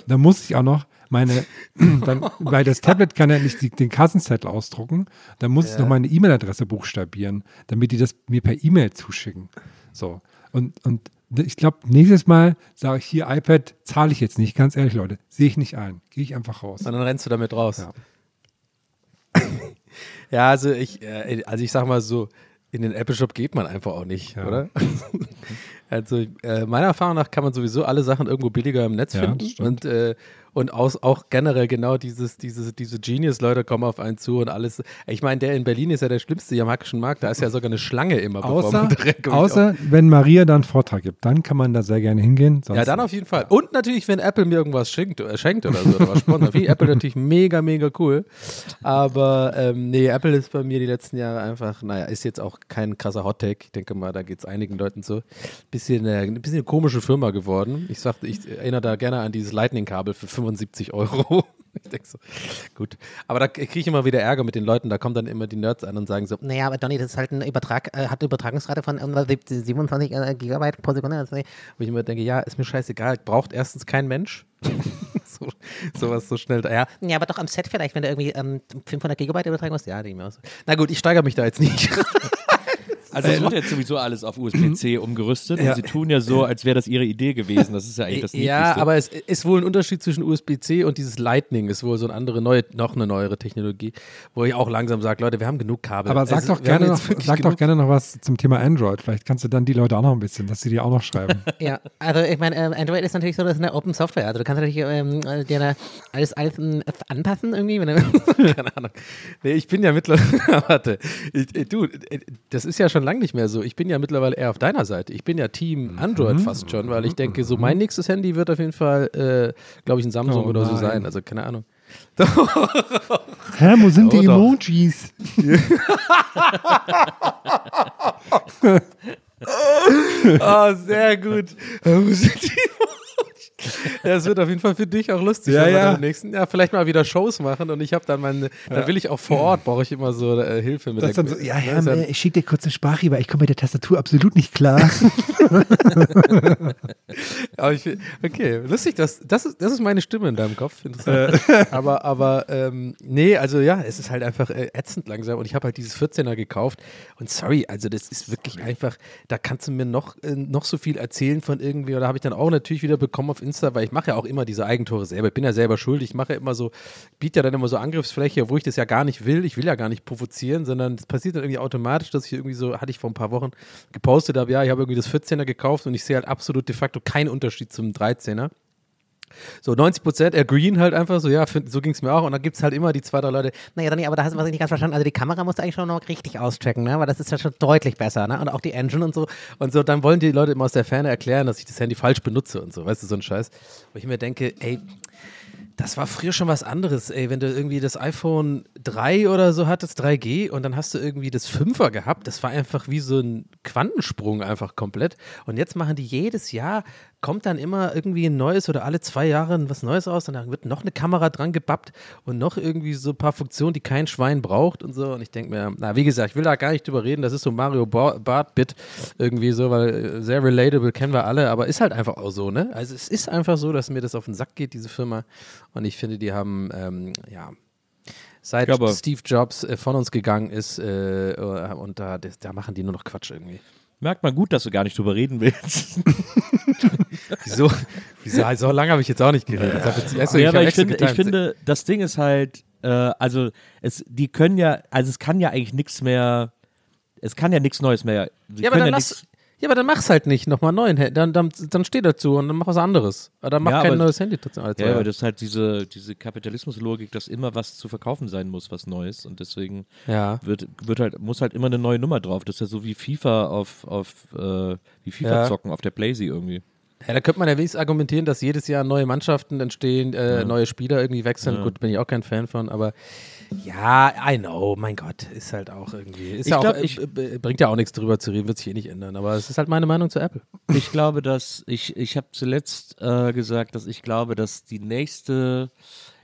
[SPEAKER 3] da muss ich auch noch meine, *clears throat* dann, weil das Tablet kann ja nicht die, den Kassenzettel ausdrucken, dann muss ich noch meine E-Mail-Adresse buchstabieren, damit die das mir per E-Mail zuschicken. So. Und, und ich glaube, nächstes Mal sage ich hier iPad, zahle ich jetzt nicht, ganz ehrlich, Leute, sehe ich nicht ein. Gehe ich einfach raus.
[SPEAKER 2] Und dann rennst du damit raus.
[SPEAKER 3] Ja. *laughs*
[SPEAKER 2] Ja, also ich, äh, also ich sag mal so, in den Apple Shop geht man einfach auch nicht,
[SPEAKER 3] Ja.
[SPEAKER 2] oder? *laughs* also äh, meiner Erfahrung nach kann man sowieso alle Sachen irgendwo billiger im Netz
[SPEAKER 3] Ja,
[SPEAKER 2] finden und äh, und aus, auch generell genau dieses, dieses, diese Genius-Leute kommen auf einen zu und alles. Ich meine, der in Berlin ist ja der schlimmste hier am Hackischen Markt, da ist ja sogar eine Schlange immer, bevor
[SPEAKER 3] Außer,
[SPEAKER 2] man *laughs* direkt kommt.
[SPEAKER 3] außer wenn Maria dann einen Vortrag gibt, dann kann man da sehr gerne hingehen. Sonst
[SPEAKER 2] Ja, dann auf jeden Fall. Und natürlich, wenn Apple mir irgendwas schenkt, äh, schenkt oder so, oder was sponsert. Apple natürlich mega, mega cool. Aber ähm, nee, Apple ist bei mir die letzten Jahre einfach, naja, ist jetzt auch kein krasser Hot-Take. Ich denke mal, da geht es einigen Leuten so. Bisschen, äh, ein bisschen eine komische Firma geworden. Ich sag, ich erinnere da gerne an dieses Lightning-Kabel für 75 Euro. *laughs* Ich denke so, gut. Aber da kriege ich immer wieder Ärger mit den Leuten. Da kommen dann immer die Nerds an und sagen so,
[SPEAKER 8] Naja, aber Donny, das ist halt ein Übertrag, äh, hat eine Übertragungsrate von äh, 27 äh, Gigabyte pro Sekunde. Also,
[SPEAKER 2] wo ich immer denke, ja, ist mir scheißegal. Braucht erstens kein Mensch. *laughs* so, sowas so schnell. Ja,
[SPEAKER 9] Ja, aber doch am Set vielleicht, wenn du irgendwie ähm, 500 Gigabyte übertragen musst. Ja, denke ich mir auch so.
[SPEAKER 2] na gut, ich steigere mich da jetzt nicht. *laughs*
[SPEAKER 4] Also es wird jetzt sowieso alles auf USB-C umgerüstet
[SPEAKER 2] Ja.
[SPEAKER 4] und sie tun ja so, als wäre das ihre Idee gewesen. Das ist ja eigentlich das
[SPEAKER 2] ja,
[SPEAKER 4] Niedlichste.
[SPEAKER 2] aber es ist wohl ein Unterschied zwischen USB-C und dieses Lightning ist wohl so eine andere, neue, noch eine neuere Technologie, wo ich auch langsam sage, Leute, wir haben genug Kabel.
[SPEAKER 3] Aber sag,
[SPEAKER 2] Also,
[SPEAKER 3] doch gerne noch, sag doch gerne noch was zum Thema Android. Vielleicht kannst du dann die Leute auch noch ein bisschen, dass sie dir auch noch schreiben. *laughs*
[SPEAKER 9] Ja, also ich meine, ähm, Android ist natürlich so, das ist eine Open Software. Also du kannst natürlich ähm, äh, dir da alles, alles ähm, anpassen irgendwie. Wenn *laughs*
[SPEAKER 2] Keine Ahnung. Nee, ich bin ja mittlerweile, *laughs* warte, ich, äh, du, äh, das ist ja schon lange nicht mehr so. Ich bin ja mittlerweile eher auf deiner Seite. Ich bin ja Team Android fast schon, weil ich denke, so mein nächstes Handy wird auf jeden Fall, äh, glaube ich, ein Samsung
[SPEAKER 3] Oh
[SPEAKER 2] oder so
[SPEAKER 3] nein.
[SPEAKER 2] sein. Also keine Ahnung.
[SPEAKER 3] Hä, wo sind
[SPEAKER 2] Oh, *laughs*
[SPEAKER 3] die
[SPEAKER 2] doch.
[SPEAKER 3] Emojis?
[SPEAKER 2] Oh, *laughs* sehr gut. Wo sind die *laughs* *laughs* Das wird auf jeden Fall für dich auch lustig,
[SPEAKER 3] Ja,
[SPEAKER 2] wenn wir
[SPEAKER 3] ja.
[SPEAKER 2] im nächsten Jahr vielleicht mal wieder Shows machen und ich habe dann meine, dann will ich auch vor Ort, brauche ich immer so äh, Hilfe mit
[SPEAKER 3] Das
[SPEAKER 2] der
[SPEAKER 3] dann so, ja,
[SPEAKER 2] ne,
[SPEAKER 3] ja,
[SPEAKER 2] ist
[SPEAKER 3] ich schicke dir kurz eine Sprache, weil ich komme mit der Tastatur absolut nicht klar. *laughs*
[SPEAKER 2] Aber ich, okay, lustig, das, das, ist, das ist meine Stimme in deinem Kopf. Interessant. *laughs* aber, aber ähm, nee, also ja, es ist halt einfach äh, ätzend langsam und ich habe halt dieses 14er gekauft und sorry, also das ist wirklich einfach, da kannst du mir noch, äh, noch so viel erzählen von irgendwie oder habe ich dann auch natürlich wieder bekommen auf Insta, weil ich mache ja auch immer diese Eigentore selber, ich bin ja selber schuldig, ich mache ja immer so, biete ja dann immer so Angriffsfläche, wo ich das ja gar nicht will, ich will ja gar nicht provozieren, sondern das passiert dann irgendwie automatisch, dass ich irgendwie so, hatte ich vor ein paar Wochen gepostet habe, ja, ich habe irgendwie das 14er gekauft und ich sehe halt absolut de facto keinen Unterschied zum 13er. So 90 Prozent agreeen halt einfach so, ja, find, so ging es mir auch. Und dann gibt es halt immer die zwei, drei Leute,
[SPEAKER 9] naja, Donny, aber da hast du was ich nicht ganz verstanden. Also die Kamera musst du eigentlich schon noch richtig auschecken, ne? Weil das ist ja schon deutlich besser, ne? Und auch die Engine und so.
[SPEAKER 2] und so, dann wollen die Leute immer aus der Ferne erklären, dass ich das Handy falsch benutze und so, weißt du, so ein Scheiß. Wo ich mir denke, ey, das war früher schon was anderes, ey, wenn du irgendwie das iPhone 3 oder so hattest, 3G, und dann hast du irgendwie das 5er gehabt, das war einfach wie so ein Quantensprung einfach komplett. Und jetzt machen die jedes Jahr, kommt dann immer irgendwie ein neues oder alle zwei Jahre was Neues aus und dann wird noch eine Kamera dran gebappt und noch irgendwie so ein paar Funktionen, die kein Schwein braucht und so. Und ich denke mir, na, wie gesagt, ich will da gar nicht drüber reden, das ist so Mario Ba- Bart-Bit irgendwie so, weil äh, sehr relatable kennen wir alle, aber ist halt einfach auch so, ne? Also es ist einfach so, dass mir das auf den Sack geht, diese Firma. Und ich finde, die haben, ähm, ja, seit Steve Jobs äh, von uns gegangen ist äh, äh, und da, das, da machen die nur noch Quatsch irgendwie.
[SPEAKER 4] Merkt man gut, dass du gar nicht drüber reden willst. *laughs*
[SPEAKER 2] Wieso? Wieso? So lange habe ich jetzt auch nicht geredet. Ich jetzt, du,
[SPEAKER 4] ja,
[SPEAKER 2] hab
[SPEAKER 4] aber ich finde, ich finde, das Ding ist halt, äh, also es, die können ja, also es kann ja eigentlich nichts mehr, es kann ja nichts Neues mehr. Sie
[SPEAKER 2] Ja, aber dann
[SPEAKER 4] ja
[SPEAKER 2] lass, ja, aber dann mach's halt nicht nochmal neuen. Handy. Dann, dann, dann steh dazu und dann mach was anderes. Aber dann mach
[SPEAKER 4] Ja,
[SPEAKER 2] kein neues Handy zwei
[SPEAKER 4] Ja, aber das ist halt diese, diese Kapitalismuslogik, dass immer was zu verkaufen sein muss, was Neues. Und deswegen
[SPEAKER 2] Ja.
[SPEAKER 4] wird, wird halt, muss halt immer eine neue Nummer drauf. Das ist ja so wie FIFA auf, auf äh, wie FIFA zocken auf der Playsee irgendwie.
[SPEAKER 2] Ja, da könnte man ja wenigstens argumentieren, dass jedes Jahr neue Mannschaften entstehen, äh, neue Spieler irgendwie wechseln.
[SPEAKER 4] Ja.
[SPEAKER 2] Gut, bin ich auch kein Fan von, aber ja, I know, mein Gott, ist halt auch irgendwie. Ist
[SPEAKER 4] Ich
[SPEAKER 2] ja
[SPEAKER 4] glaub,
[SPEAKER 2] auch,
[SPEAKER 4] ich-
[SPEAKER 2] äh, b- bringt ja auch nichts drüber zu reden, wird sich eh nicht ändern. Aber es ist halt meine Meinung zu Apple.
[SPEAKER 4] Ich glaube, dass ich, ich habe zuletzt äh, gesagt, dass ich glaube, dass die nächste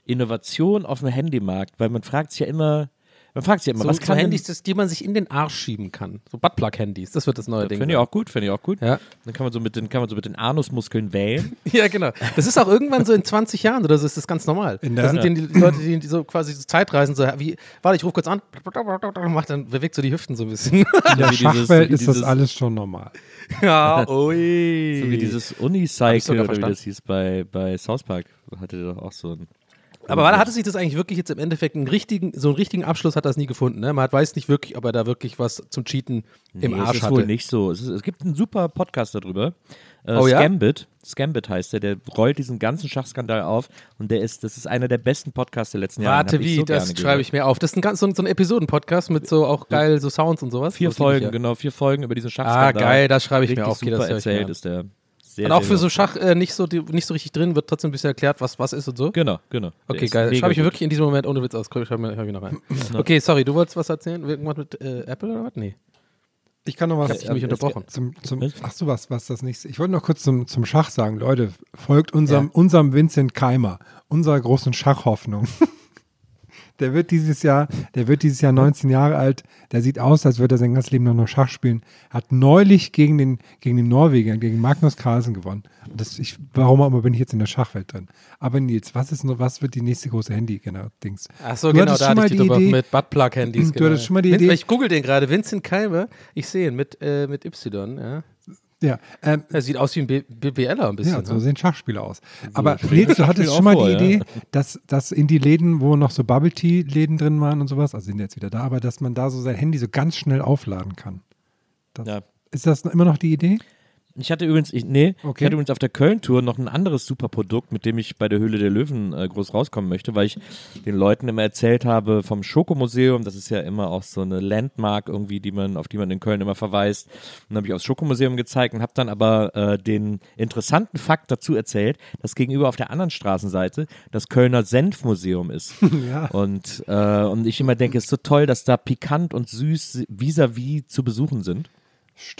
[SPEAKER 4] Innovation auf dem Handymarkt, weil man fragt sich ja immer, man fragt sich ja immer,
[SPEAKER 2] So,
[SPEAKER 4] was
[SPEAKER 2] so
[SPEAKER 4] kann
[SPEAKER 2] Handys,
[SPEAKER 4] denn,
[SPEAKER 2] das, die man sich in den Arsch schieben kann. So Buttplug-Handys, das wird das neue Ding.
[SPEAKER 4] Finde ich auch gut, finde ich auch gut.
[SPEAKER 2] Ja.
[SPEAKER 4] Dann kann man so mit den, kann man so mit den Anusmuskeln wählen. *laughs*
[SPEAKER 2] Ja, genau. Das ist auch irgendwann so in 20 Jahren oder so ist das ganz normal.
[SPEAKER 3] In
[SPEAKER 2] da
[SPEAKER 3] der-
[SPEAKER 2] sind die, die Leute, die, die so quasi so Zeitreisen, so wie, warte, ich rufe kurz an, macht dann bewegt so die Hüften so ein bisschen.
[SPEAKER 3] In der *laughs* Schachwelt ist das alles schon normal.
[SPEAKER 2] ja, *laughs* ui.
[SPEAKER 4] So wie dieses Unicycle oder wie das hieß bei, bei South Park. Hatte der doch auch so ein.
[SPEAKER 2] Aber war, hatte sich das eigentlich wirklich jetzt im Endeffekt einen richtigen, so einen richtigen Abschluss hat das nie gefunden, ne? Man hat, weiß nicht wirklich, ob er da wirklich was zum Cheaten im
[SPEAKER 4] Nee,
[SPEAKER 2] Arsch
[SPEAKER 4] es ist
[SPEAKER 2] hatte.
[SPEAKER 4] wohl nicht so. Es, ist, es gibt einen super Podcast darüber. Äh,
[SPEAKER 2] Oh ja?
[SPEAKER 4] Scambit. Scambit heißt der. Der rollt diesen ganzen Schachskandal auf und der ist, das ist einer der besten Podcasts der letzten Jahre.
[SPEAKER 2] Warte, wie, das schreibe ich mir auf. Das ist ein, ganz, so ein, so ein Episoden-Podcast mit so auch geil so Sounds und sowas.
[SPEAKER 4] Vier Folgen,
[SPEAKER 2] ja.
[SPEAKER 4] genau, vier Folgen über diesen
[SPEAKER 2] Ah,
[SPEAKER 4] Schachskandal.
[SPEAKER 2] geil, das schreibe ich
[SPEAKER 4] Richtig
[SPEAKER 2] mir auf. Okay,
[SPEAKER 4] super
[SPEAKER 2] das
[SPEAKER 4] erzählt ist der. Sehr,
[SPEAKER 2] Und auch
[SPEAKER 4] sehr
[SPEAKER 2] für so. Schach äh, nicht, so, die, nicht so richtig drin, wird trotzdem ein bisschen erklärt, was was ist und so.
[SPEAKER 4] Genau, genau.
[SPEAKER 2] Okay, geil. Schreibe ich wirklich in diesem Moment ohne Witz aus. Schreibe mir, noch rein. *clears throat* Okay, sorry, du wolltest was erzählen? Irgendwas mit äh, Apple oder was? Nee.
[SPEAKER 3] Ich kann noch was.
[SPEAKER 2] Ich hab dich mich
[SPEAKER 3] äh,
[SPEAKER 2] unterbrochen.
[SPEAKER 3] Zum, zum,
[SPEAKER 4] Was?
[SPEAKER 3] ach so, was, was das nächste. Ich wollte noch kurz zum, zum Schach sagen. Leute, folgt unserem, unserem Vincent Keimer, unserer großen Schachhoffnung. *laughs* Der wird dieses Jahr, der wird dieses Jahr 19 Jahre alt. Der sieht aus, als würde er sein ganzes Leben noch nur Schach spielen. Hat neulich gegen den, gegen den Norweger, gegen Magnus Carlsen gewonnen. Das, ich, warum auch immer bin ich jetzt in der Schachwelt drin. Aber Nils, was ist noch, was wird die nächste große Handy-Dings?
[SPEAKER 2] Ach so,
[SPEAKER 3] Du
[SPEAKER 2] genau, da
[SPEAKER 3] schon
[SPEAKER 2] hatte
[SPEAKER 3] mal
[SPEAKER 2] ich die
[SPEAKER 3] die Idee-
[SPEAKER 2] mit Buttplug-Handys.
[SPEAKER 3] Du hattest schon mal die Idee-
[SPEAKER 2] Ich google den gerade, Vincent Kalbe. Ich sehe ihn mit, äh, mit Y, ja.
[SPEAKER 3] Ja, ähm,
[SPEAKER 2] Er sieht aus wie ein B BWLer ein bisschen.
[SPEAKER 3] Ja, so
[SPEAKER 2] ne?
[SPEAKER 3] sehen Schachspieler aus. Aber Nils, du hattest schon mal
[SPEAKER 4] auch
[SPEAKER 3] die
[SPEAKER 4] vor, ja.
[SPEAKER 3] Idee, dass, dass in die Läden, wo noch so Bubble Tea Läden drin waren und sowas, also sind jetzt wieder da, aber dass man da so sein Handy so ganz schnell aufladen kann. Das,
[SPEAKER 4] Ja.
[SPEAKER 3] Ist das immer noch die Idee?
[SPEAKER 4] Ich hatte übrigens, ich, nee,
[SPEAKER 3] Okay.
[SPEAKER 4] ich hatte übrigens auf der Köln-Tour noch ein anderes super Produkt, mit dem ich bei der Höhle der Löwen äh, groß rauskommen möchte, weil ich den Leuten immer erzählt habe vom Schokomuseum, das ist ja immer auch so eine Landmark irgendwie, die man, auf die man in Köln immer verweist. Und dann habe ich aufs Schokomuseum gezeigt und habe dann aber äh, den interessanten Fakt dazu erzählt, dass gegenüber auf der anderen Straßenseite das Kölner Senfmuseum ist. *laughs*
[SPEAKER 3] Ja.
[SPEAKER 4] Und, äh, und ich immer denke, es ist so toll, dass da pikant und süß vis-à-vis zu besuchen sind.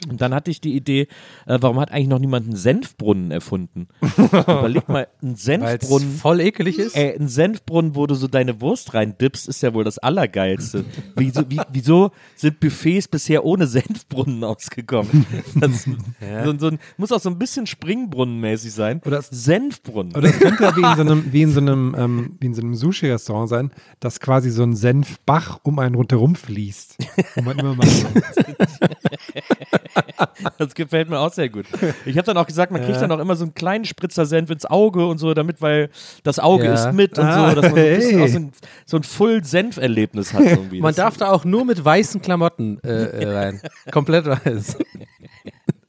[SPEAKER 4] Und dann hatte ich die Idee, äh, warum hat eigentlich noch niemand einen Senfbrunnen erfunden? *laughs* Überleg mal, ein
[SPEAKER 2] Weil's
[SPEAKER 4] Senfbrunnen.
[SPEAKER 2] voll ekelig ist.
[SPEAKER 4] Ey, ein Senfbrunnen, wo du so deine Wurst reindippst, ist ja wohl das Allergeilste. Wieso, wie, wieso sind Buffets bisher ohne Senfbrunnen ausgekommen? *laughs* Das, so, so ein, muss auch so ein bisschen Springbrunnenmäßig sein.
[SPEAKER 3] Oder
[SPEAKER 4] Senfbrunnen.
[SPEAKER 3] Oder es könnte ja wie in so einem, *laughs* wie in so einem, ähm, wie in so einem Sushi-Restaurant sein, dass quasi so ein Senfbach um einen rundherum fließt. Wo man immer mal *laughs*
[SPEAKER 4] Das gefällt mir auch sehr gut. Ich habe dann auch gesagt, man kriegt dann auch immer so einen kleinen Spritzer Senf ins Auge und so, damit, weil das Auge
[SPEAKER 2] Ja.
[SPEAKER 4] ist mit und
[SPEAKER 3] Ah,
[SPEAKER 4] so, dass man so ein, bisschen
[SPEAKER 3] hey.
[SPEAKER 4] so ein, so ein Full-Senf-Erlebnis hat irgendwie.
[SPEAKER 2] Man
[SPEAKER 4] Das-
[SPEAKER 2] darf da auch nur mit weißen Klamotten äh, äh, rein. *laughs* Komplett weiß.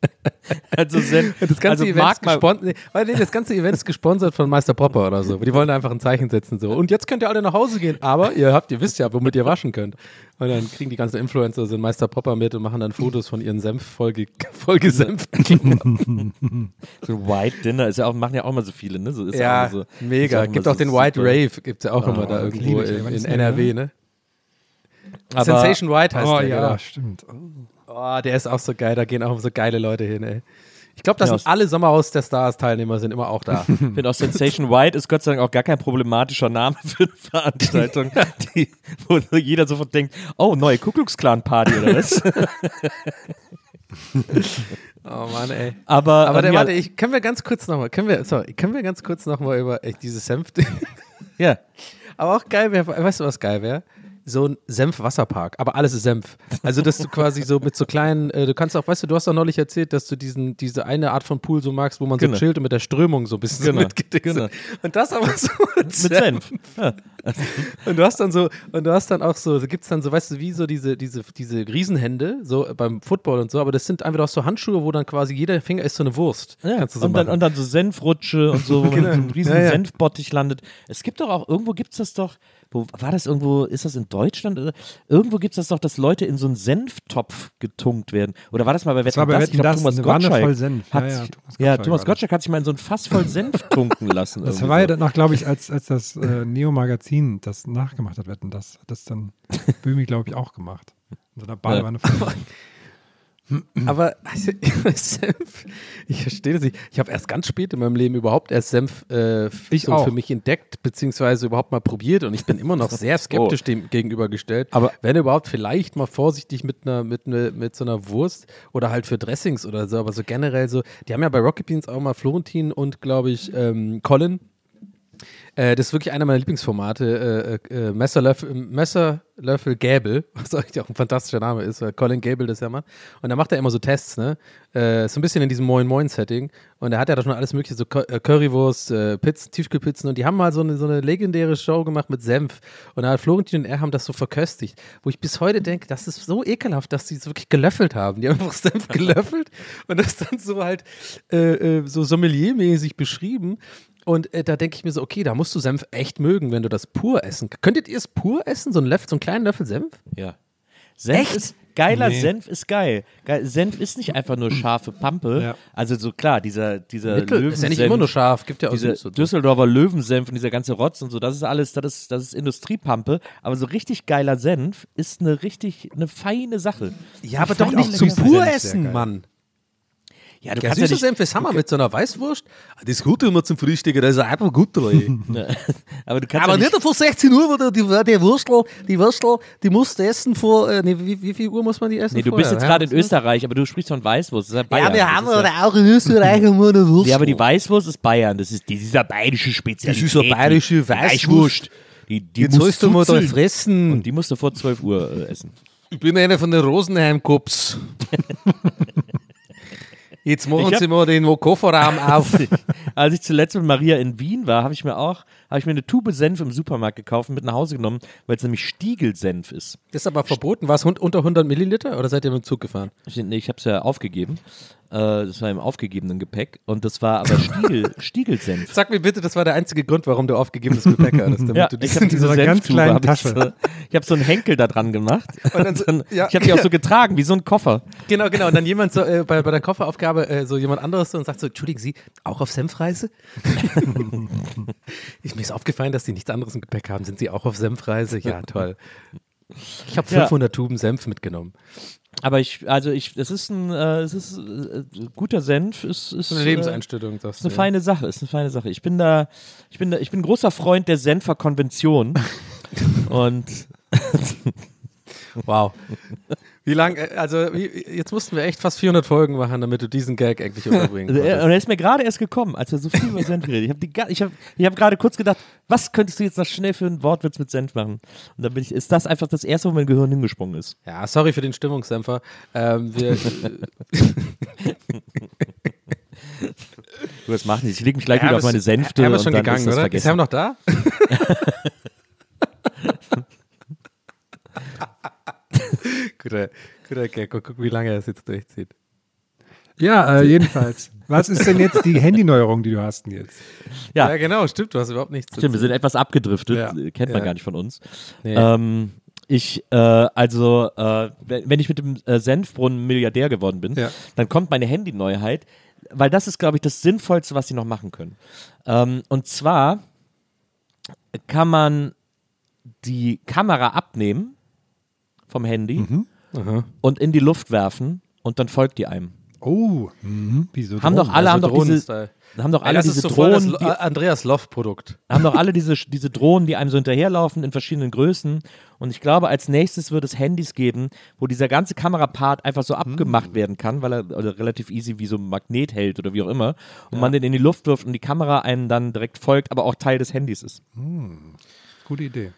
[SPEAKER 2] *laughs*
[SPEAKER 4] also Senf, *laughs*
[SPEAKER 2] Das ganze,
[SPEAKER 4] also
[SPEAKER 2] Event gesponsert, nee, das ganze Event ist gesponsert von Meister Popper oder so. Die wollen da einfach ein Zeichen setzen. So. Und jetzt könnt ihr alle nach Hause gehen, aber ihr habt, ihr wisst ja, womit ihr waschen könnt. Und dann kriegen die ganzen Influencer so einen Meister Popper mit und machen dann Fotos von ihren Senf vollge vollgesenften *laughs*
[SPEAKER 4] so ein White Dinner ist ja auch, machen ja auch immer so viele, ne? So ist
[SPEAKER 2] Ja,
[SPEAKER 4] so,
[SPEAKER 2] mega.
[SPEAKER 4] immer
[SPEAKER 2] Gibt
[SPEAKER 4] so
[SPEAKER 2] auch den White
[SPEAKER 4] super.
[SPEAKER 2] Rave, gibt es ja auch immer da irgendwo
[SPEAKER 3] ich,
[SPEAKER 2] in, in NRW,
[SPEAKER 3] ne?
[SPEAKER 2] ne?
[SPEAKER 4] Aber-
[SPEAKER 2] Sensation White heißt
[SPEAKER 3] Oh
[SPEAKER 2] der,
[SPEAKER 3] ja,
[SPEAKER 2] genau.
[SPEAKER 3] stimmt.
[SPEAKER 2] Oh, der ist auch so geil, da gehen auch so geile Leute hin, ey. Ich glaube, dass
[SPEAKER 4] Ja,
[SPEAKER 2] sind alle Sommerhaus der Stars Teilnehmer sind immer auch da. *laughs*
[SPEAKER 4] Ich finde auch Sensation White ist Gott sei Dank auch gar kein problematischer Name für eine Veranstaltung, *laughs* die, wo jeder sofort denkt, oh, neue Ku Klux Klan Party oder was? *laughs*
[SPEAKER 2] oh Mann, ey.
[SPEAKER 4] Aber,
[SPEAKER 2] Aber
[SPEAKER 4] ähm,
[SPEAKER 2] der,
[SPEAKER 4] ja,
[SPEAKER 2] warte, ich, können wir ganz kurz nochmal, können wir, sorry, können wir ganz kurz nochmal über echt dieses Senf-Ding.
[SPEAKER 4] ja.
[SPEAKER 2] Aber auch geil wäre, weißt du, was geil wäre? So ein Senf-Wasserpark, aber alles ist Senf. Also, dass du quasi so mit so kleinen, äh, du kannst auch, weißt du, du hast doch neulich erzählt, dass du diesen, diese eine Art von Pool so magst, wo man
[SPEAKER 4] Genau.
[SPEAKER 2] so chillt und mit der Strömung so ein bisschen
[SPEAKER 4] Genau,
[SPEAKER 2] mitgedickt
[SPEAKER 4] genau.
[SPEAKER 2] Und das aber so mit,
[SPEAKER 4] Mit Senf. Ja.
[SPEAKER 2] Und du hast dann so, und du hast dann auch so, da gibt es dann so, weißt du, wie so diese, diese, diese Riesenhände, so beim Football und so, aber das sind einfach auch so Handschuhe, wo dann quasi jeder Finger ist so eine Wurst.
[SPEAKER 4] Ja,
[SPEAKER 2] Kannst du so
[SPEAKER 4] und, dann,
[SPEAKER 2] machen.
[SPEAKER 4] und dann so Senfrutsche und so, wo man
[SPEAKER 2] Genau.
[SPEAKER 4] so einem riesen
[SPEAKER 2] ja.
[SPEAKER 4] Senfbottich landet. Es gibt doch auch, irgendwo gibt es das doch, wo war das irgendwo, ist das in Deutschland? Irgendwo gibt es das doch, dass Leute in so einen Senftopf getunkt werden. Oder war das mal bei Wetten,
[SPEAKER 3] war bei
[SPEAKER 4] das?
[SPEAKER 3] Wetten,
[SPEAKER 4] Ich glaub,
[SPEAKER 3] das,
[SPEAKER 4] Thomas Gottschalk
[SPEAKER 3] voll Senf. Ja,
[SPEAKER 4] Hat,
[SPEAKER 3] ja,
[SPEAKER 4] sich-
[SPEAKER 3] Thomas
[SPEAKER 4] ja,
[SPEAKER 3] Gottschalk
[SPEAKER 4] Thomas
[SPEAKER 3] das.
[SPEAKER 4] Gottschalk hat sich mal in so ein Fass voll Senf *laughs* tunken lassen.
[SPEAKER 3] Das war ja danach, glaube ich, als, als das äh, Neo-Magazin das nachgemacht hat, wetten, das hat das dann *laughs* Böhmi, glaube ich, auch gemacht. In so einer Badewanne voll. *laughs*
[SPEAKER 2] Aber also, *laughs* Senf, ich verstehe das nicht. Ich habe erst ganz spät in meinem Leben überhaupt erst Senf äh, so für mich entdeckt, beziehungsweise überhaupt mal probiert und ich bin immer noch *laughs* sehr skeptisch dem gegenübergestellt.
[SPEAKER 4] Aber-
[SPEAKER 2] wenn überhaupt vielleicht mal vorsichtig mit einer, mit, ne, mit so einer Wurst oder halt für Dressings oder so, aber so generell so, die haben ja bei Rocket Beans auch mal Florentin und glaube ich ähm, Colin. Äh, das ist wirklich einer meiner Lieblingsformate. Äh, äh, Messer, Löffel, Messer, Löffel, Gäbel, *laughs* was eigentlich auch ein fantastischer Name ist, weil Colin Gable das ja macht. Und da macht er immer so Tests, ne? Äh, so ein bisschen in diesem Moin Moin Setting. Und da hat er da schon alles mögliche, so äh, Currywurst, äh, Pizzen, Tiefkühlpizzen. Und die haben mal so eine, so eine legendäre Show gemacht mit Senf. Und da hat Florentin und er haben das so verköstigt. Wo ich bis heute denke, das ist so ekelhaft, dass die es wirklich gelöffelt haben. Die haben einfach *laughs* Senf gelöffelt und das dann so halt äh, äh, so sommeliermäßig beschrieben. Und äh, da denke ich mir so, okay, da musst du Senf echt mögen, wenn du das pur essen. Könntet ihr es pur essen, so einen Löffel, so einen kleinen Löffel Senf?
[SPEAKER 4] Ja. Senf
[SPEAKER 2] Echt?
[SPEAKER 4] ist geiler
[SPEAKER 3] Nee.
[SPEAKER 4] Senf ist geil. Senf ist nicht einfach nur scharfe Pampe.
[SPEAKER 3] Ja.
[SPEAKER 4] Also so klar, dieser, dieser
[SPEAKER 2] Mittel ist ja nicht
[SPEAKER 4] Löwensenf-
[SPEAKER 2] immer nur scharf, gibt ja auch und so.
[SPEAKER 4] Düsseldorfer Löwensenf und dieser ganze Rotz und so, das ist alles, das ist, das ist Industriepampe. Aber so richtig geiler Senf ist eine richtig, eine feine Sache.
[SPEAKER 2] Ja, aber doch nicht
[SPEAKER 3] auch
[SPEAKER 2] zum
[SPEAKER 3] süßer
[SPEAKER 2] pur
[SPEAKER 3] Senf sehr
[SPEAKER 2] essen,
[SPEAKER 3] geil.
[SPEAKER 2] Mann.
[SPEAKER 4] Ja, du
[SPEAKER 2] Ja,
[SPEAKER 4] kannst ja nicht,
[SPEAKER 2] Senf ist Hammer mit so einer Weißwurst. Ah, Das Gute immer zum Frühstücken, das ist einfach gut. *laughs*
[SPEAKER 4] aber du kannst
[SPEAKER 2] Aber
[SPEAKER 4] ja
[SPEAKER 2] nicht vor 16 Uhr, wo du die, die Würstel, die Würstel, die musst du essen vor, äh, nee, wie, wie viel Uhr muss man die essen?
[SPEAKER 4] Nee, du
[SPEAKER 2] vorher?
[SPEAKER 4] bist jetzt gerade in
[SPEAKER 2] ist
[SPEAKER 4] Österreich, aber du sprichst von Weißwurst. Das ist ja.
[SPEAKER 10] Ja, wir
[SPEAKER 4] Das
[SPEAKER 10] haben
[SPEAKER 4] ist ja,
[SPEAKER 10] auch in Österreich immer eine Wurst.
[SPEAKER 4] ja, aber die Weißwurst ist Bayern. Das ist dieser bayerische Spezialität.
[SPEAKER 2] Das ist eine bayerische Weißwurst.
[SPEAKER 4] Die, die
[SPEAKER 2] Jetzt
[SPEAKER 4] muss
[SPEAKER 2] sollst du mal da fressen.
[SPEAKER 4] Und die musst du vor 12 Uhr äh, essen.
[SPEAKER 2] Ich bin einer von den Rosenheim-Cops. *laughs* Jetzt machen
[SPEAKER 4] hab-
[SPEAKER 2] sie mal den Kofferraum auf. *laughs*
[SPEAKER 4] Als ich zuletzt mit Maria in Wien war, habe ich mir auch habe ich mir eine Tube Senf im Supermarkt gekauft und mit nach Hause genommen, weil es nämlich Stiegelsenf ist.
[SPEAKER 2] Das ist aber verboten. War es unter 100 Milliliter oder seid ihr mit dem Zug gefahren?
[SPEAKER 4] Ich, nee, ich habe es ja aufgegeben. Äh, das war im aufgegebenen Gepäck und das war aber Stiegel, *laughs* Stiegelsenf.
[SPEAKER 2] Sag mir bitte, das war der einzige Grund, warum du aufgegebenes Gepäck *laughs* hattest. Damit
[SPEAKER 4] Ja,
[SPEAKER 2] du
[SPEAKER 4] ich habe diese
[SPEAKER 3] dieser ganz kleinen
[SPEAKER 4] hab ich, so, ich habe so einen Henkel da dran gemacht. *laughs* Und
[SPEAKER 2] dann so-
[SPEAKER 4] dann,
[SPEAKER 2] ja.
[SPEAKER 4] Ich habe die auch so getragen, wie so ein Koffer.
[SPEAKER 2] Genau, genau. Und dann jemand so, äh, bei, bei der Kofferaufgabe, äh, so jemand anderes so und sagt so, entschuldigen Sie, auch auf Senfreise? ich, mir ist aufgefallen, dass die nichts anderes im Gepäck haben. Sind Sie auch auf Senfreise? Ja, toll. Ich habe
[SPEAKER 4] Ja.
[SPEAKER 2] 500 Tuben Senf mitgenommen.
[SPEAKER 4] Aber ich, also ich, das ist ein, äh, es ist äh, guter Senf, ist, ist
[SPEAKER 2] eine
[SPEAKER 4] äh,
[SPEAKER 2] Lebenseinstellung, sagst
[SPEAKER 4] Ist eine
[SPEAKER 2] ja.
[SPEAKER 4] feine Sache, ist eine feine Sache. Ich bin da, ich bin da, ich bin großer Freund der Senfer Konvention. *laughs* und
[SPEAKER 2] Wow. Wie lang, äh, also wie, jetzt mussten wir echt fast 400 Folgen machen, damit du diesen Gag endlich unterbringen konntest.
[SPEAKER 4] und er ist mir gerade erst gekommen, als wir so viel über Senf geredet Ich habe ich hab, ich hab gerade kurz gedacht, was könntest du jetzt noch schnell für einen Wortwitz mit Senf machen? Und dann bin ich, ist das einfach das erste, wo mein Gehirn hingesprungen ist.
[SPEAKER 2] Ja, sorry für den Stimmungsdämpfer. Ähm, wir, *laughs*
[SPEAKER 4] Du, was machen die? Ich lege mich gleich
[SPEAKER 2] Ja,
[SPEAKER 4] wieder auf
[SPEAKER 2] das-
[SPEAKER 4] meine Sänfte
[SPEAKER 2] Haben wir
[SPEAKER 4] und
[SPEAKER 2] schon
[SPEAKER 4] dann
[SPEAKER 2] gegangen,
[SPEAKER 4] ist das
[SPEAKER 2] oder?
[SPEAKER 4] vergessen.
[SPEAKER 2] Ist Herr noch da? *laughs* guter, guter Gag. Guck, guck, wie lange er es jetzt durchzieht.
[SPEAKER 3] Ja, äh, jedenfalls. Was ist denn jetzt die Handyneuerung, die du hast denn jetzt?
[SPEAKER 4] Ja.
[SPEAKER 2] Ja, genau, stimmt. Du hast überhaupt nichts zu
[SPEAKER 4] Stimmt, wir sind etwas abgedriftet,
[SPEAKER 3] Ja.
[SPEAKER 4] kennt man
[SPEAKER 2] Ja.
[SPEAKER 4] gar nicht von uns.
[SPEAKER 2] Nee.
[SPEAKER 4] Ähm, ich, äh, also, äh, wenn wenn ich mit dem äh, Senfbrunnen Milliardär geworden bin,
[SPEAKER 3] Ja.
[SPEAKER 4] dann kommt meine Handyneuheit, weil das ist, glaube ich, das Sinnvollste, was sie noch machen können. Ähm, und zwar kann man die Kamera abnehmen vom Handy
[SPEAKER 3] Mhm.
[SPEAKER 4] und in die Luft werfen und dann folgt die einem.
[SPEAKER 3] Oh, mhm. wieso?
[SPEAKER 4] Haben doch alle, haben doch diese, haben doch
[SPEAKER 2] Ey,
[SPEAKER 4] alle
[SPEAKER 2] das
[SPEAKER 4] diese
[SPEAKER 2] ist so voll das
[SPEAKER 4] Drohnen,
[SPEAKER 2] Lo-
[SPEAKER 4] die,
[SPEAKER 2] Andreas Loff-Produkt.
[SPEAKER 4] haben doch alle diese, diese Drohnen, die einem so hinterherlaufen in verschiedenen Größen. Und ich glaube, als nächstes wird es Handys geben, wo dieser ganze Kamerapart einfach so abgemacht werden kann, weil er oder relativ easy wie so ein Magnet hält oder wie auch immer. Und man den in die Luft wirft und die Kamera einem dann direkt folgt, aber auch Teil des Handys ist.
[SPEAKER 3] Gute Idee.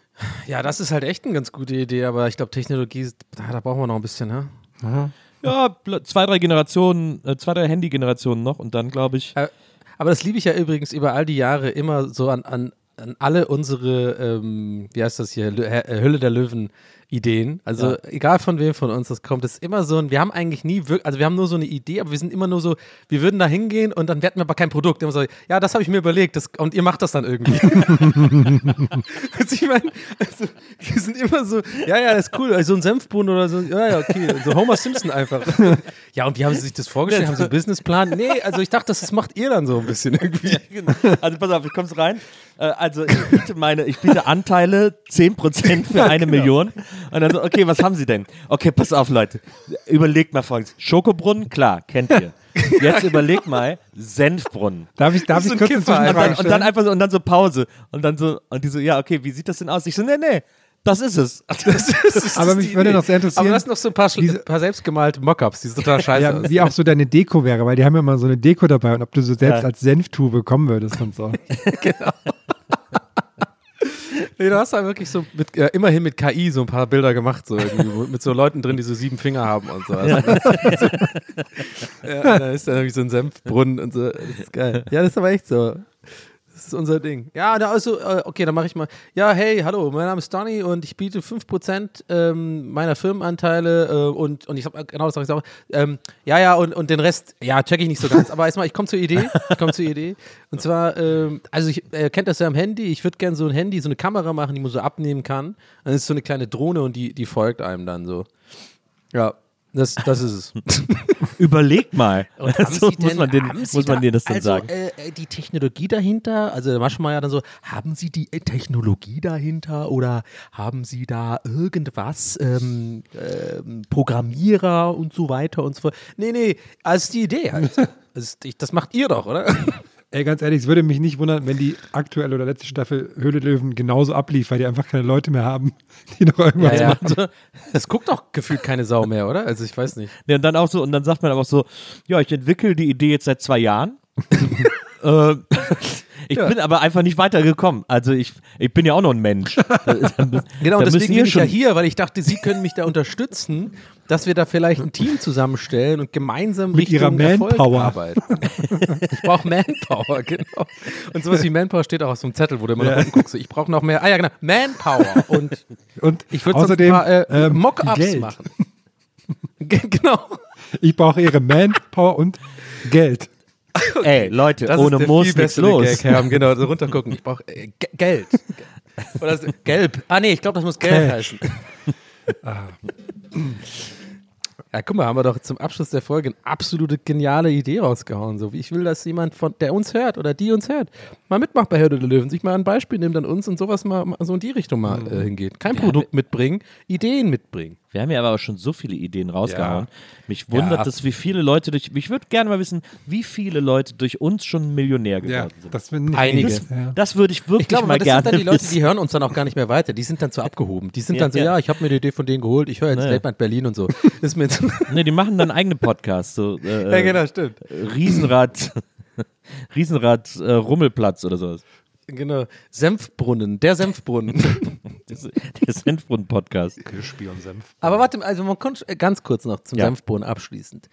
[SPEAKER 2] Ja, das ist halt echt eine ganz gute Idee, aber ich glaube, Technologie, ist- da, brauchen wir noch ein bisschen, ne?
[SPEAKER 4] Ja, bl- zwei, drei Generationen, äh, zwei, drei Handy-Generationen noch und dann glaube ich.
[SPEAKER 2] Äh, Aber das liebe ich ja übrigens über all die Jahre immer so an, an, an alle unsere, ähm, wie heißt das hier, äh, Hülle der Löwen Ideen. Also egal von wem von uns das kommt, ist immer so ein, wir haben eigentlich nie wirklich, also wir haben nur so eine Idee, aber wir sind immer nur so, wir würden da hingehen und dann hätten wir aber kein Produkt. Immer so, ja, das habe ich mir überlegt das, und ihr macht das dann irgendwie. *laughs* also ich meine, also, wir sind immer so, ja, ja, das ist cool, also so ein Senfboden oder so, ja, ja, okay, so Homer Simpson einfach. *laughs* ja, und wie haben sie sich das vorgestellt? Haben sie einen Businessplan? Nee, also ich dachte, das macht ihr dann so ein bisschen irgendwie.
[SPEAKER 4] Genau. Also pass auf, du kommst rein. Äh, also ich biete meine, ich biete Anteile 10% für eine Million. Und dann so, okay, was haben Sie denn? Okay, pass auf, Leute. Überlegt mal folgendes. Schokobrunnen, klar, kennt ihr. Jetzt überlegt mal Senfbrunnen.
[SPEAKER 3] Darf ich, darf ich
[SPEAKER 2] so
[SPEAKER 3] kurz
[SPEAKER 2] Kiffer,
[SPEAKER 4] Und dann, und dann einfach so, und dann so Pause. Und dann so, und die so, ja, okay, wie sieht das denn aus? Ich so, nee, nee, das ist es. *laughs*
[SPEAKER 2] Das ist, das
[SPEAKER 3] Aber
[SPEAKER 2] ist
[SPEAKER 3] mich würde
[SPEAKER 2] Idee.
[SPEAKER 3] noch sehr interessieren,
[SPEAKER 2] Aber du hast noch so ein paar, Schl- paar selbstgemalte Mockups, die so total scheiße
[SPEAKER 3] Ja, wie auch so deine Deko wäre, weil die haben ja immer so eine Deko dabei und ob du so selbst
[SPEAKER 4] Ja.
[SPEAKER 3] als Senftube kommen würdest und so. *laughs*
[SPEAKER 2] Nee, du hast da wirklich so mit, äh, immerhin mit KI so ein paar Bilder gemacht, so irgendwie, mit so Leuten drin, die so sieben Finger haben und so. Also, ja, *laughs* da ist dann irgendwie so ein Senfbrunnen und so. Das ist geil. Ja, das ist aber echt so. Ist unser Ding. Ja, da also, äh, okay, dann mache ich mal. Ja, hey, hallo, mein Name ist Donny und ich biete 5% ähm, meiner Firmenanteile äh, und, und ich habe genau das habe ich auch. Ähm, ja, ja, und, und den Rest, ja, check ich nicht so ganz. Aber erstmal, ich komme zur Idee. Ich komme zur Idee. Und zwar, ähm, also ich äh, kennt das ja am Handy. Ich würde gerne so ein Handy, so eine Kamera machen, die man so abnehmen kann. Dann ist so eine kleine Drohne und die, die folgt einem dann so. Ja, das, das ist es. *laughs*
[SPEAKER 4] Überlegt mal.
[SPEAKER 2] Und haben
[SPEAKER 4] so
[SPEAKER 2] Sie
[SPEAKER 4] muss
[SPEAKER 2] denn-
[SPEAKER 4] man, den, muss man
[SPEAKER 2] da-
[SPEAKER 4] denen das dann
[SPEAKER 2] also,
[SPEAKER 4] sagen.
[SPEAKER 2] Äh, äh, die Technologie dahinter, also der Maschmeyer dann so, haben Sie die äh, Technologie dahinter oder haben Sie da irgendwas, ähm, ähm, Programmierer und so weiter und so fort? Nee, nee, als die Idee halt. *laughs* Das, ist, ich, das macht ihr doch, oder?
[SPEAKER 3] Ey, ganz ehrlich, es würde mich nicht wundern, wenn die aktuelle oder letzte Staffel Höhle Löwen genauso ablief, weil die einfach keine Leute mehr haben, *laughs* die noch irgendwas
[SPEAKER 2] Ja, ja.
[SPEAKER 3] machen. *laughs*
[SPEAKER 2] Das guckt doch gefühlt keine Sau mehr, oder? Also ich weiß nicht.
[SPEAKER 4] Ja, und dann auch so, und dann sagt man aber auch so, ja, ich entwickle die Idee jetzt seit zwei Jahren. *laughs* äh, ich
[SPEAKER 2] Ja.
[SPEAKER 4] bin aber einfach nicht weitergekommen. Also ich, ich bin ja auch noch ein Mensch. *laughs*
[SPEAKER 2] Genau,
[SPEAKER 4] Da
[SPEAKER 2] deswegen bin ich ja hier, weil ich dachte, Sie können mich da unterstützen, dass wir da vielleicht ein Team zusammenstellen und gemeinsam
[SPEAKER 3] Mit
[SPEAKER 2] Richtung
[SPEAKER 3] ihrer
[SPEAKER 2] Erfolg
[SPEAKER 3] Manpower.
[SPEAKER 2] arbeiten. *laughs* ich brauche Manpower, genau. Und sowas wie Manpower steht auch auf so einem Zettel, wo du immer
[SPEAKER 3] Ja.
[SPEAKER 2] nach unten guckst. Ich brauche noch mehr, ah ja genau, Manpower. Und *laughs*
[SPEAKER 3] Und
[SPEAKER 2] ich würde sonst
[SPEAKER 3] außerdem
[SPEAKER 2] ein paar äh,
[SPEAKER 3] ähm,
[SPEAKER 2] Mock-Ups machen. Ge- genau.
[SPEAKER 3] Ich brauche ihre Manpower und Geld. *laughs*
[SPEAKER 4] Ey, Leute,
[SPEAKER 2] Das
[SPEAKER 4] ohne Moos nichts los.
[SPEAKER 2] Gag, Herm. Genau, so runtergucken. Ich brauche äh, Ge- Geld. Oder gelb. Ah nee, ich glaube, das muss gelb
[SPEAKER 3] Cash.
[SPEAKER 2] heißen. Ja, guck mal, haben wir doch zum Abschluss der Folge eine absolute geniale Idee rausgehauen. So, wie ich will, dass jemand, von, der uns hört oder die uns hört, mal mitmacht bei Herde der Löwen, sich mal ein Beispiel nimmt an uns und sowas mal, mal so in die Richtung mal äh, hingeht. Kein Produkt mitbringen, Ideen mitbringen.
[SPEAKER 4] Wir haben ja aber auch schon so viele Ideen rausgehauen.
[SPEAKER 2] Ja.
[SPEAKER 4] Mich wundert
[SPEAKER 2] Ja.
[SPEAKER 4] es, wie viele Leute durch. Ich würde gerne mal wissen, wie viele Leute durch uns schon Millionär geworden sind.
[SPEAKER 3] das bin
[SPEAKER 2] Einige.
[SPEAKER 4] Das,
[SPEAKER 3] Ja.
[SPEAKER 4] das würde ich wirklich
[SPEAKER 2] Ich glaube,
[SPEAKER 4] mal
[SPEAKER 2] das
[SPEAKER 4] gerne
[SPEAKER 2] sind dann die Leute, die hören uns dann auch gar nicht mehr weiter. Die sind dann so abgehoben. Die sind
[SPEAKER 4] Ja,
[SPEAKER 2] dann so,
[SPEAKER 4] ja.
[SPEAKER 2] ja, ich habe mir die Idee von denen geholt, ich höre jetzt. Late Night Berlin und so. *laughs* Ist mir jetzt
[SPEAKER 4] Nee, die machen dann eigene Podcasts. So, äh,
[SPEAKER 2] ja, genau, stimmt.
[SPEAKER 4] Riesenrad, *laughs* Riesenrad äh, Rummelplatz oder sowas.
[SPEAKER 2] Genau. Senfbrunnen, der Senfbrunnen. *laughs*
[SPEAKER 4] Der Senfbrunnen-Podcast.
[SPEAKER 3] Kirschbier und Senf.
[SPEAKER 2] Aber warte, also man konnte ganz kurz noch zum
[SPEAKER 4] Ja.
[SPEAKER 2] Senfbrunnen abschließend.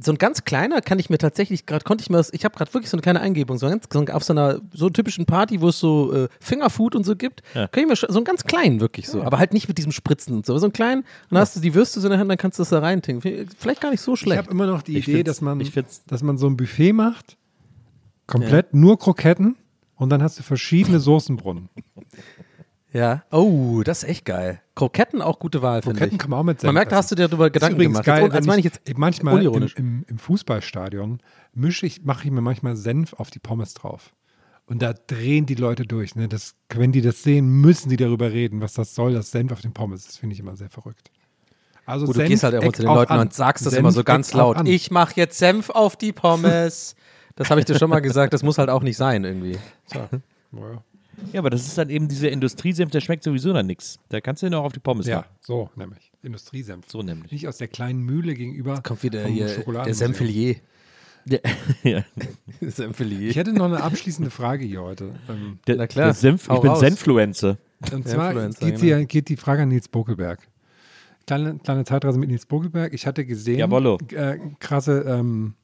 [SPEAKER 2] So ein ganz kleiner kann ich mir tatsächlich gerade, konnte ich mir, das- ich habe gerade wirklich so eine kleine Eingebung, so, ganz, so auf so einer so typischen Party, wo es so äh, Fingerfood und so gibt,
[SPEAKER 4] Ja.
[SPEAKER 2] kann ich mir schon, so einen ganz kleinen wirklich so, aber halt nicht mit diesem Spritzen und so, aber so einen kleinen, dann hast du die Würste so in der Hand, dann kannst du das da reintinken. Vielleicht gar nicht so
[SPEAKER 3] Ich
[SPEAKER 2] schlecht.
[SPEAKER 3] habe immer noch die
[SPEAKER 4] Ich
[SPEAKER 3] Idee, dass man,
[SPEAKER 4] ich
[SPEAKER 3] dass man so ein Buffet macht, komplett nur Kroketten und dann hast du verschiedene Soßenbrunnen.
[SPEAKER 2] Ja. Oh, das ist echt geil. Kroketten auch gute Wahl, finde ich.
[SPEAKER 3] Kroketten kann man auch mit Senf
[SPEAKER 2] Man merkt, da hast du dir darüber Gedanken
[SPEAKER 3] übrigens
[SPEAKER 2] gemacht.
[SPEAKER 3] geil, wenn
[SPEAKER 2] meine ich jetzt
[SPEAKER 3] manchmal im, im, im Fußballstadion mische ich, mache ich mir manchmal Senf auf die Pommes drauf. Und da drehen die Leute durch. Ne? Das, wenn die das sehen, müssen die darüber reden, was das soll, das Senf auf den Pommes. Das finde ich immer sehr verrückt. Also
[SPEAKER 2] Gut, du
[SPEAKER 3] Senf
[SPEAKER 2] gehst halt immer zu den Leuten
[SPEAKER 3] an.
[SPEAKER 2] und sagst das
[SPEAKER 3] Senf
[SPEAKER 2] immer so ganz laut. Ich mache jetzt Senf auf die Pommes. *laughs* das habe ich dir schon mal gesagt, das muss halt auch nicht sein irgendwie.
[SPEAKER 3] Ja.
[SPEAKER 4] Ja, aber das ist dann eben dieser Industriesenf, der schmeckt sowieso nach nichts. Da kannst du den auch auf die Pommes
[SPEAKER 3] Ja,
[SPEAKER 4] machen.
[SPEAKER 3] so nämlich. Industriesenf.
[SPEAKER 4] So nämlich.
[SPEAKER 3] Nicht aus der kleinen Mühle gegenüber.
[SPEAKER 2] Kommt wieder
[SPEAKER 3] vom
[SPEAKER 2] hier der. Senfilier.
[SPEAKER 4] Ja, *laughs* ja. *laughs*
[SPEAKER 2] Senfilier.
[SPEAKER 3] Ich hätte noch eine abschließende Frage hier heute. Ähm,
[SPEAKER 4] Der,
[SPEAKER 2] Na klar,
[SPEAKER 4] Senf, ich bin
[SPEAKER 2] raus.
[SPEAKER 4] Senfluencer.
[SPEAKER 3] Und zwar geht,
[SPEAKER 2] genau.
[SPEAKER 3] die, geht die Frage an Nils Bokelberg. Kleine, kleine Zeitreise mit Nils Bokelberg. Ich hatte gesehen,
[SPEAKER 4] Jawollo.
[SPEAKER 3] äh, krasse ähm,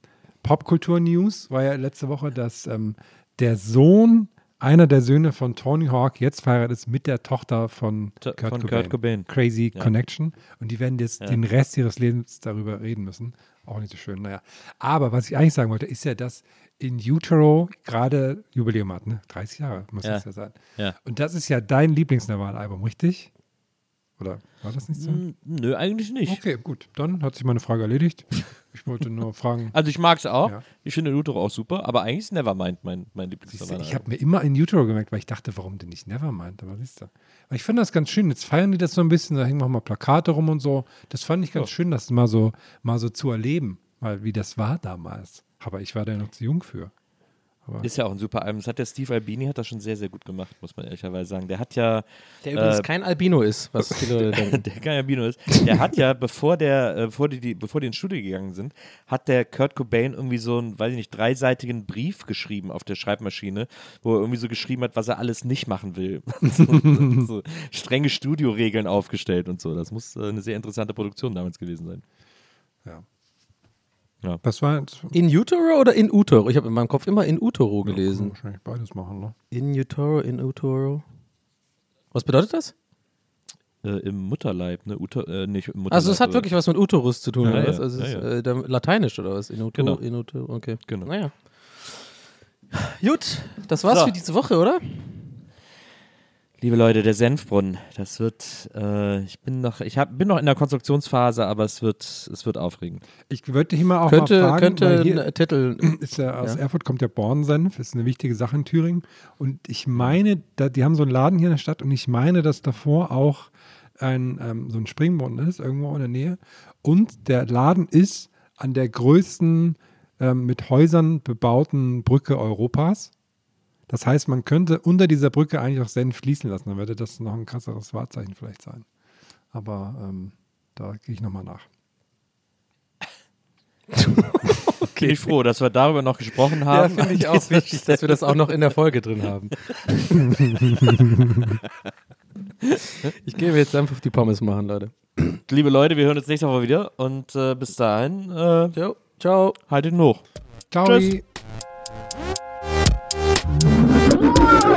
[SPEAKER 3] Popkultur-News war ja letzte Woche, dass ähm, der Sohn, einer der Söhne von Tony Hawk, jetzt verheiratet ist mit der Tochter von
[SPEAKER 4] T-
[SPEAKER 3] Kurt,
[SPEAKER 4] von
[SPEAKER 3] Cobain.
[SPEAKER 4] Kurt Cobain.
[SPEAKER 3] Crazy
[SPEAKER 4] Ja.
[SPEAKER 3] Connection. Und die werden jetzt
[SPEAKER 4] Ja.
[SPEAKER 3] den Rest ihres Lebens darüber reden müssen. Auch nicht so schön, naja. Aber was ich eigentlich sagen wollte, ist ja, dass in Utero gerade Jubiläum hat, ne? 30 Jahre muss
[SPEAKER 4] Ja.
[SPEAKER 3] das ja sein.
[SPEAKER 4] Ja.
[SPEAKER 3] Und das ist ja dein Lieblings-Nirvana-Album, richtig? Oder war das nicht so?
[SPEAKER 4] Nö, eigentlich nicht.
[SPEAKER 3] Okay, gut. Dann hat sich meine Frage erledigt. Ich wollte nur fragen. *laughs*
[SPEAKER 4] Also ich mag es auch.
[SPEAKER 3] Ja.
[SPEAKER 4] Ich finde Utero auch super, aber eigentlich ist Nevermind mein, mein Lieblingsnummer.
[SPEAKER 3] ich habe mir immer in Utero gemerkt, weil ich dachte, warum denn nicht Nevermind? Aber siehst du. Weil ich fand das ganz schön. Jetzt feiern die das so ein bisschen, da hängen auch mal Plakate rum und so. Das fand ich ganz schön, das mal so, mal so zu erleben, mal wie das war damals. Aber ich war da noch zu jung für.
[SPEAKER 4] Ist ja auch ein super Album. Das hat der Steve Albini hat das schon sehr, sehr gut gemacht, muss man ehrlicherweise sagen. Der hat ja,
[SPEAKER 2] Der übrigens
[SPEAKER 4] Äh,
[SPEAKER 2] kein Albino ist, was *laughs* die Leute denken.
[SPEAKER 4] der kein Albino ist, der hat ja, bevor der, äh, bevor die, die, bevor die ins Studio gegangen sind, hat der Kurt Cobain irgendwie so einen, weiß ich nicht, dreiseitigen Brief geschrieben auf der Schreibmaschine, wo er irgendwie so geschrieben hat, was er alles nicht machen will. *laughs* so, so strenge Studioregeln aufgestellt und so. Das muss äh, eine sehr interessante Produktion damals gewesen sein.
[SPEAKER 3] Ja.
[SPEAKER 4] Ja.
[SPEAKER 3] Das war jetzt,
[SPEAKER 2] In Utero oder in Utero? Ich habe in meinem Kopf immer in Utero gelesen.
[SPEAKER 3] wahrscheinlich beides machen, ne?
[SPEAKER 2] In Utero, in Utero. Was bedeutet das?
[SPEAKER 4] Äh, Im Mutterleib, ne? Uter, äh, nicht im Mutterleib.
[SPEAKER 2] Also es hat wirklich was mit Uterus zu tun,
[SPEAKER 4] Ja,
[SPEAKER 2] oder
[SPEAKER 4] ja,
[SPEAKER 2] was? Also es
[SPEAKER 4] ja,
[SPEAKER 2] ist
[SPEAKER 4] ja.
[SPEAKER 2] äh, der, lateinisch oder was? In Utero,
[SPEAKER 4] Genau.
[SPEAKER 2] in Utero, okay.
[SPEAKER 4] Genau.
[SPEAKER 2] Naja. Gut, das war's
[SPEAKER 4] So.
[SPEAKER 2] für diese Woche, oder?
[SPEAKER 4] Liebe Leute, der Senfbrunnen, das wird, äh, ich bin noch, ich hab, bin noch in der Konstruktionsphase, aber es wird, es wird aufregend.
[SPEAKER 3] Ich würde hier mal auch
[SPEAKER 2] könnte
[SPEAKER 3] mal fragen,
[SPEAKER 2] könnte
[SPEAKER 3] weil hier
[SPEAKER 2] ein Titel. *clears throat*
[SPEAKER 3] ist ja aus
[SPEAKER 2] Ja.
[SPEAKER 3] Erfurt kommt der Bornsenf, ist eine wichtige Sache in Thüringen. Und ich meine, da, die haben so einen Laden hier in der Stadt und ich meine, dass davor auch ein, ähm, so ein Springbrunnen ist, irgendwo in der Nähe. Und der Laden ist an der größten ähm, mit Häusern bebauten Brücke Europas. Das heißt, man könnte unter dieser Brücke eigentlich auch Senf fließen lassen. Dann würde das noch ein krasseres Wahrzeichen vielleicht sein. Aber ähm, da gehe ich nochmal nach. *laughs*
[SPEAKER 7] Bin ich froh, dass wir darüber noch gesprochen haben.
[SPEAKER 2] Ja, finde ich auch *laughs* wichtig, dass wir das auch noch in der Folge drin haben. *laughs* ich gehe jetzt einfach die Pommes machen, Leute.
[SPEAKER 7] Liebe Leute, wir hören uns nächste Woche wieder und äh, bis dahin, äh,
[SPEAKER 2] Ciao. Ciao.
[SPEAKER 7] haltet ihn hoch.
[SPEAKER 3] Ciao.
[SPEAKER 7] Tschüss.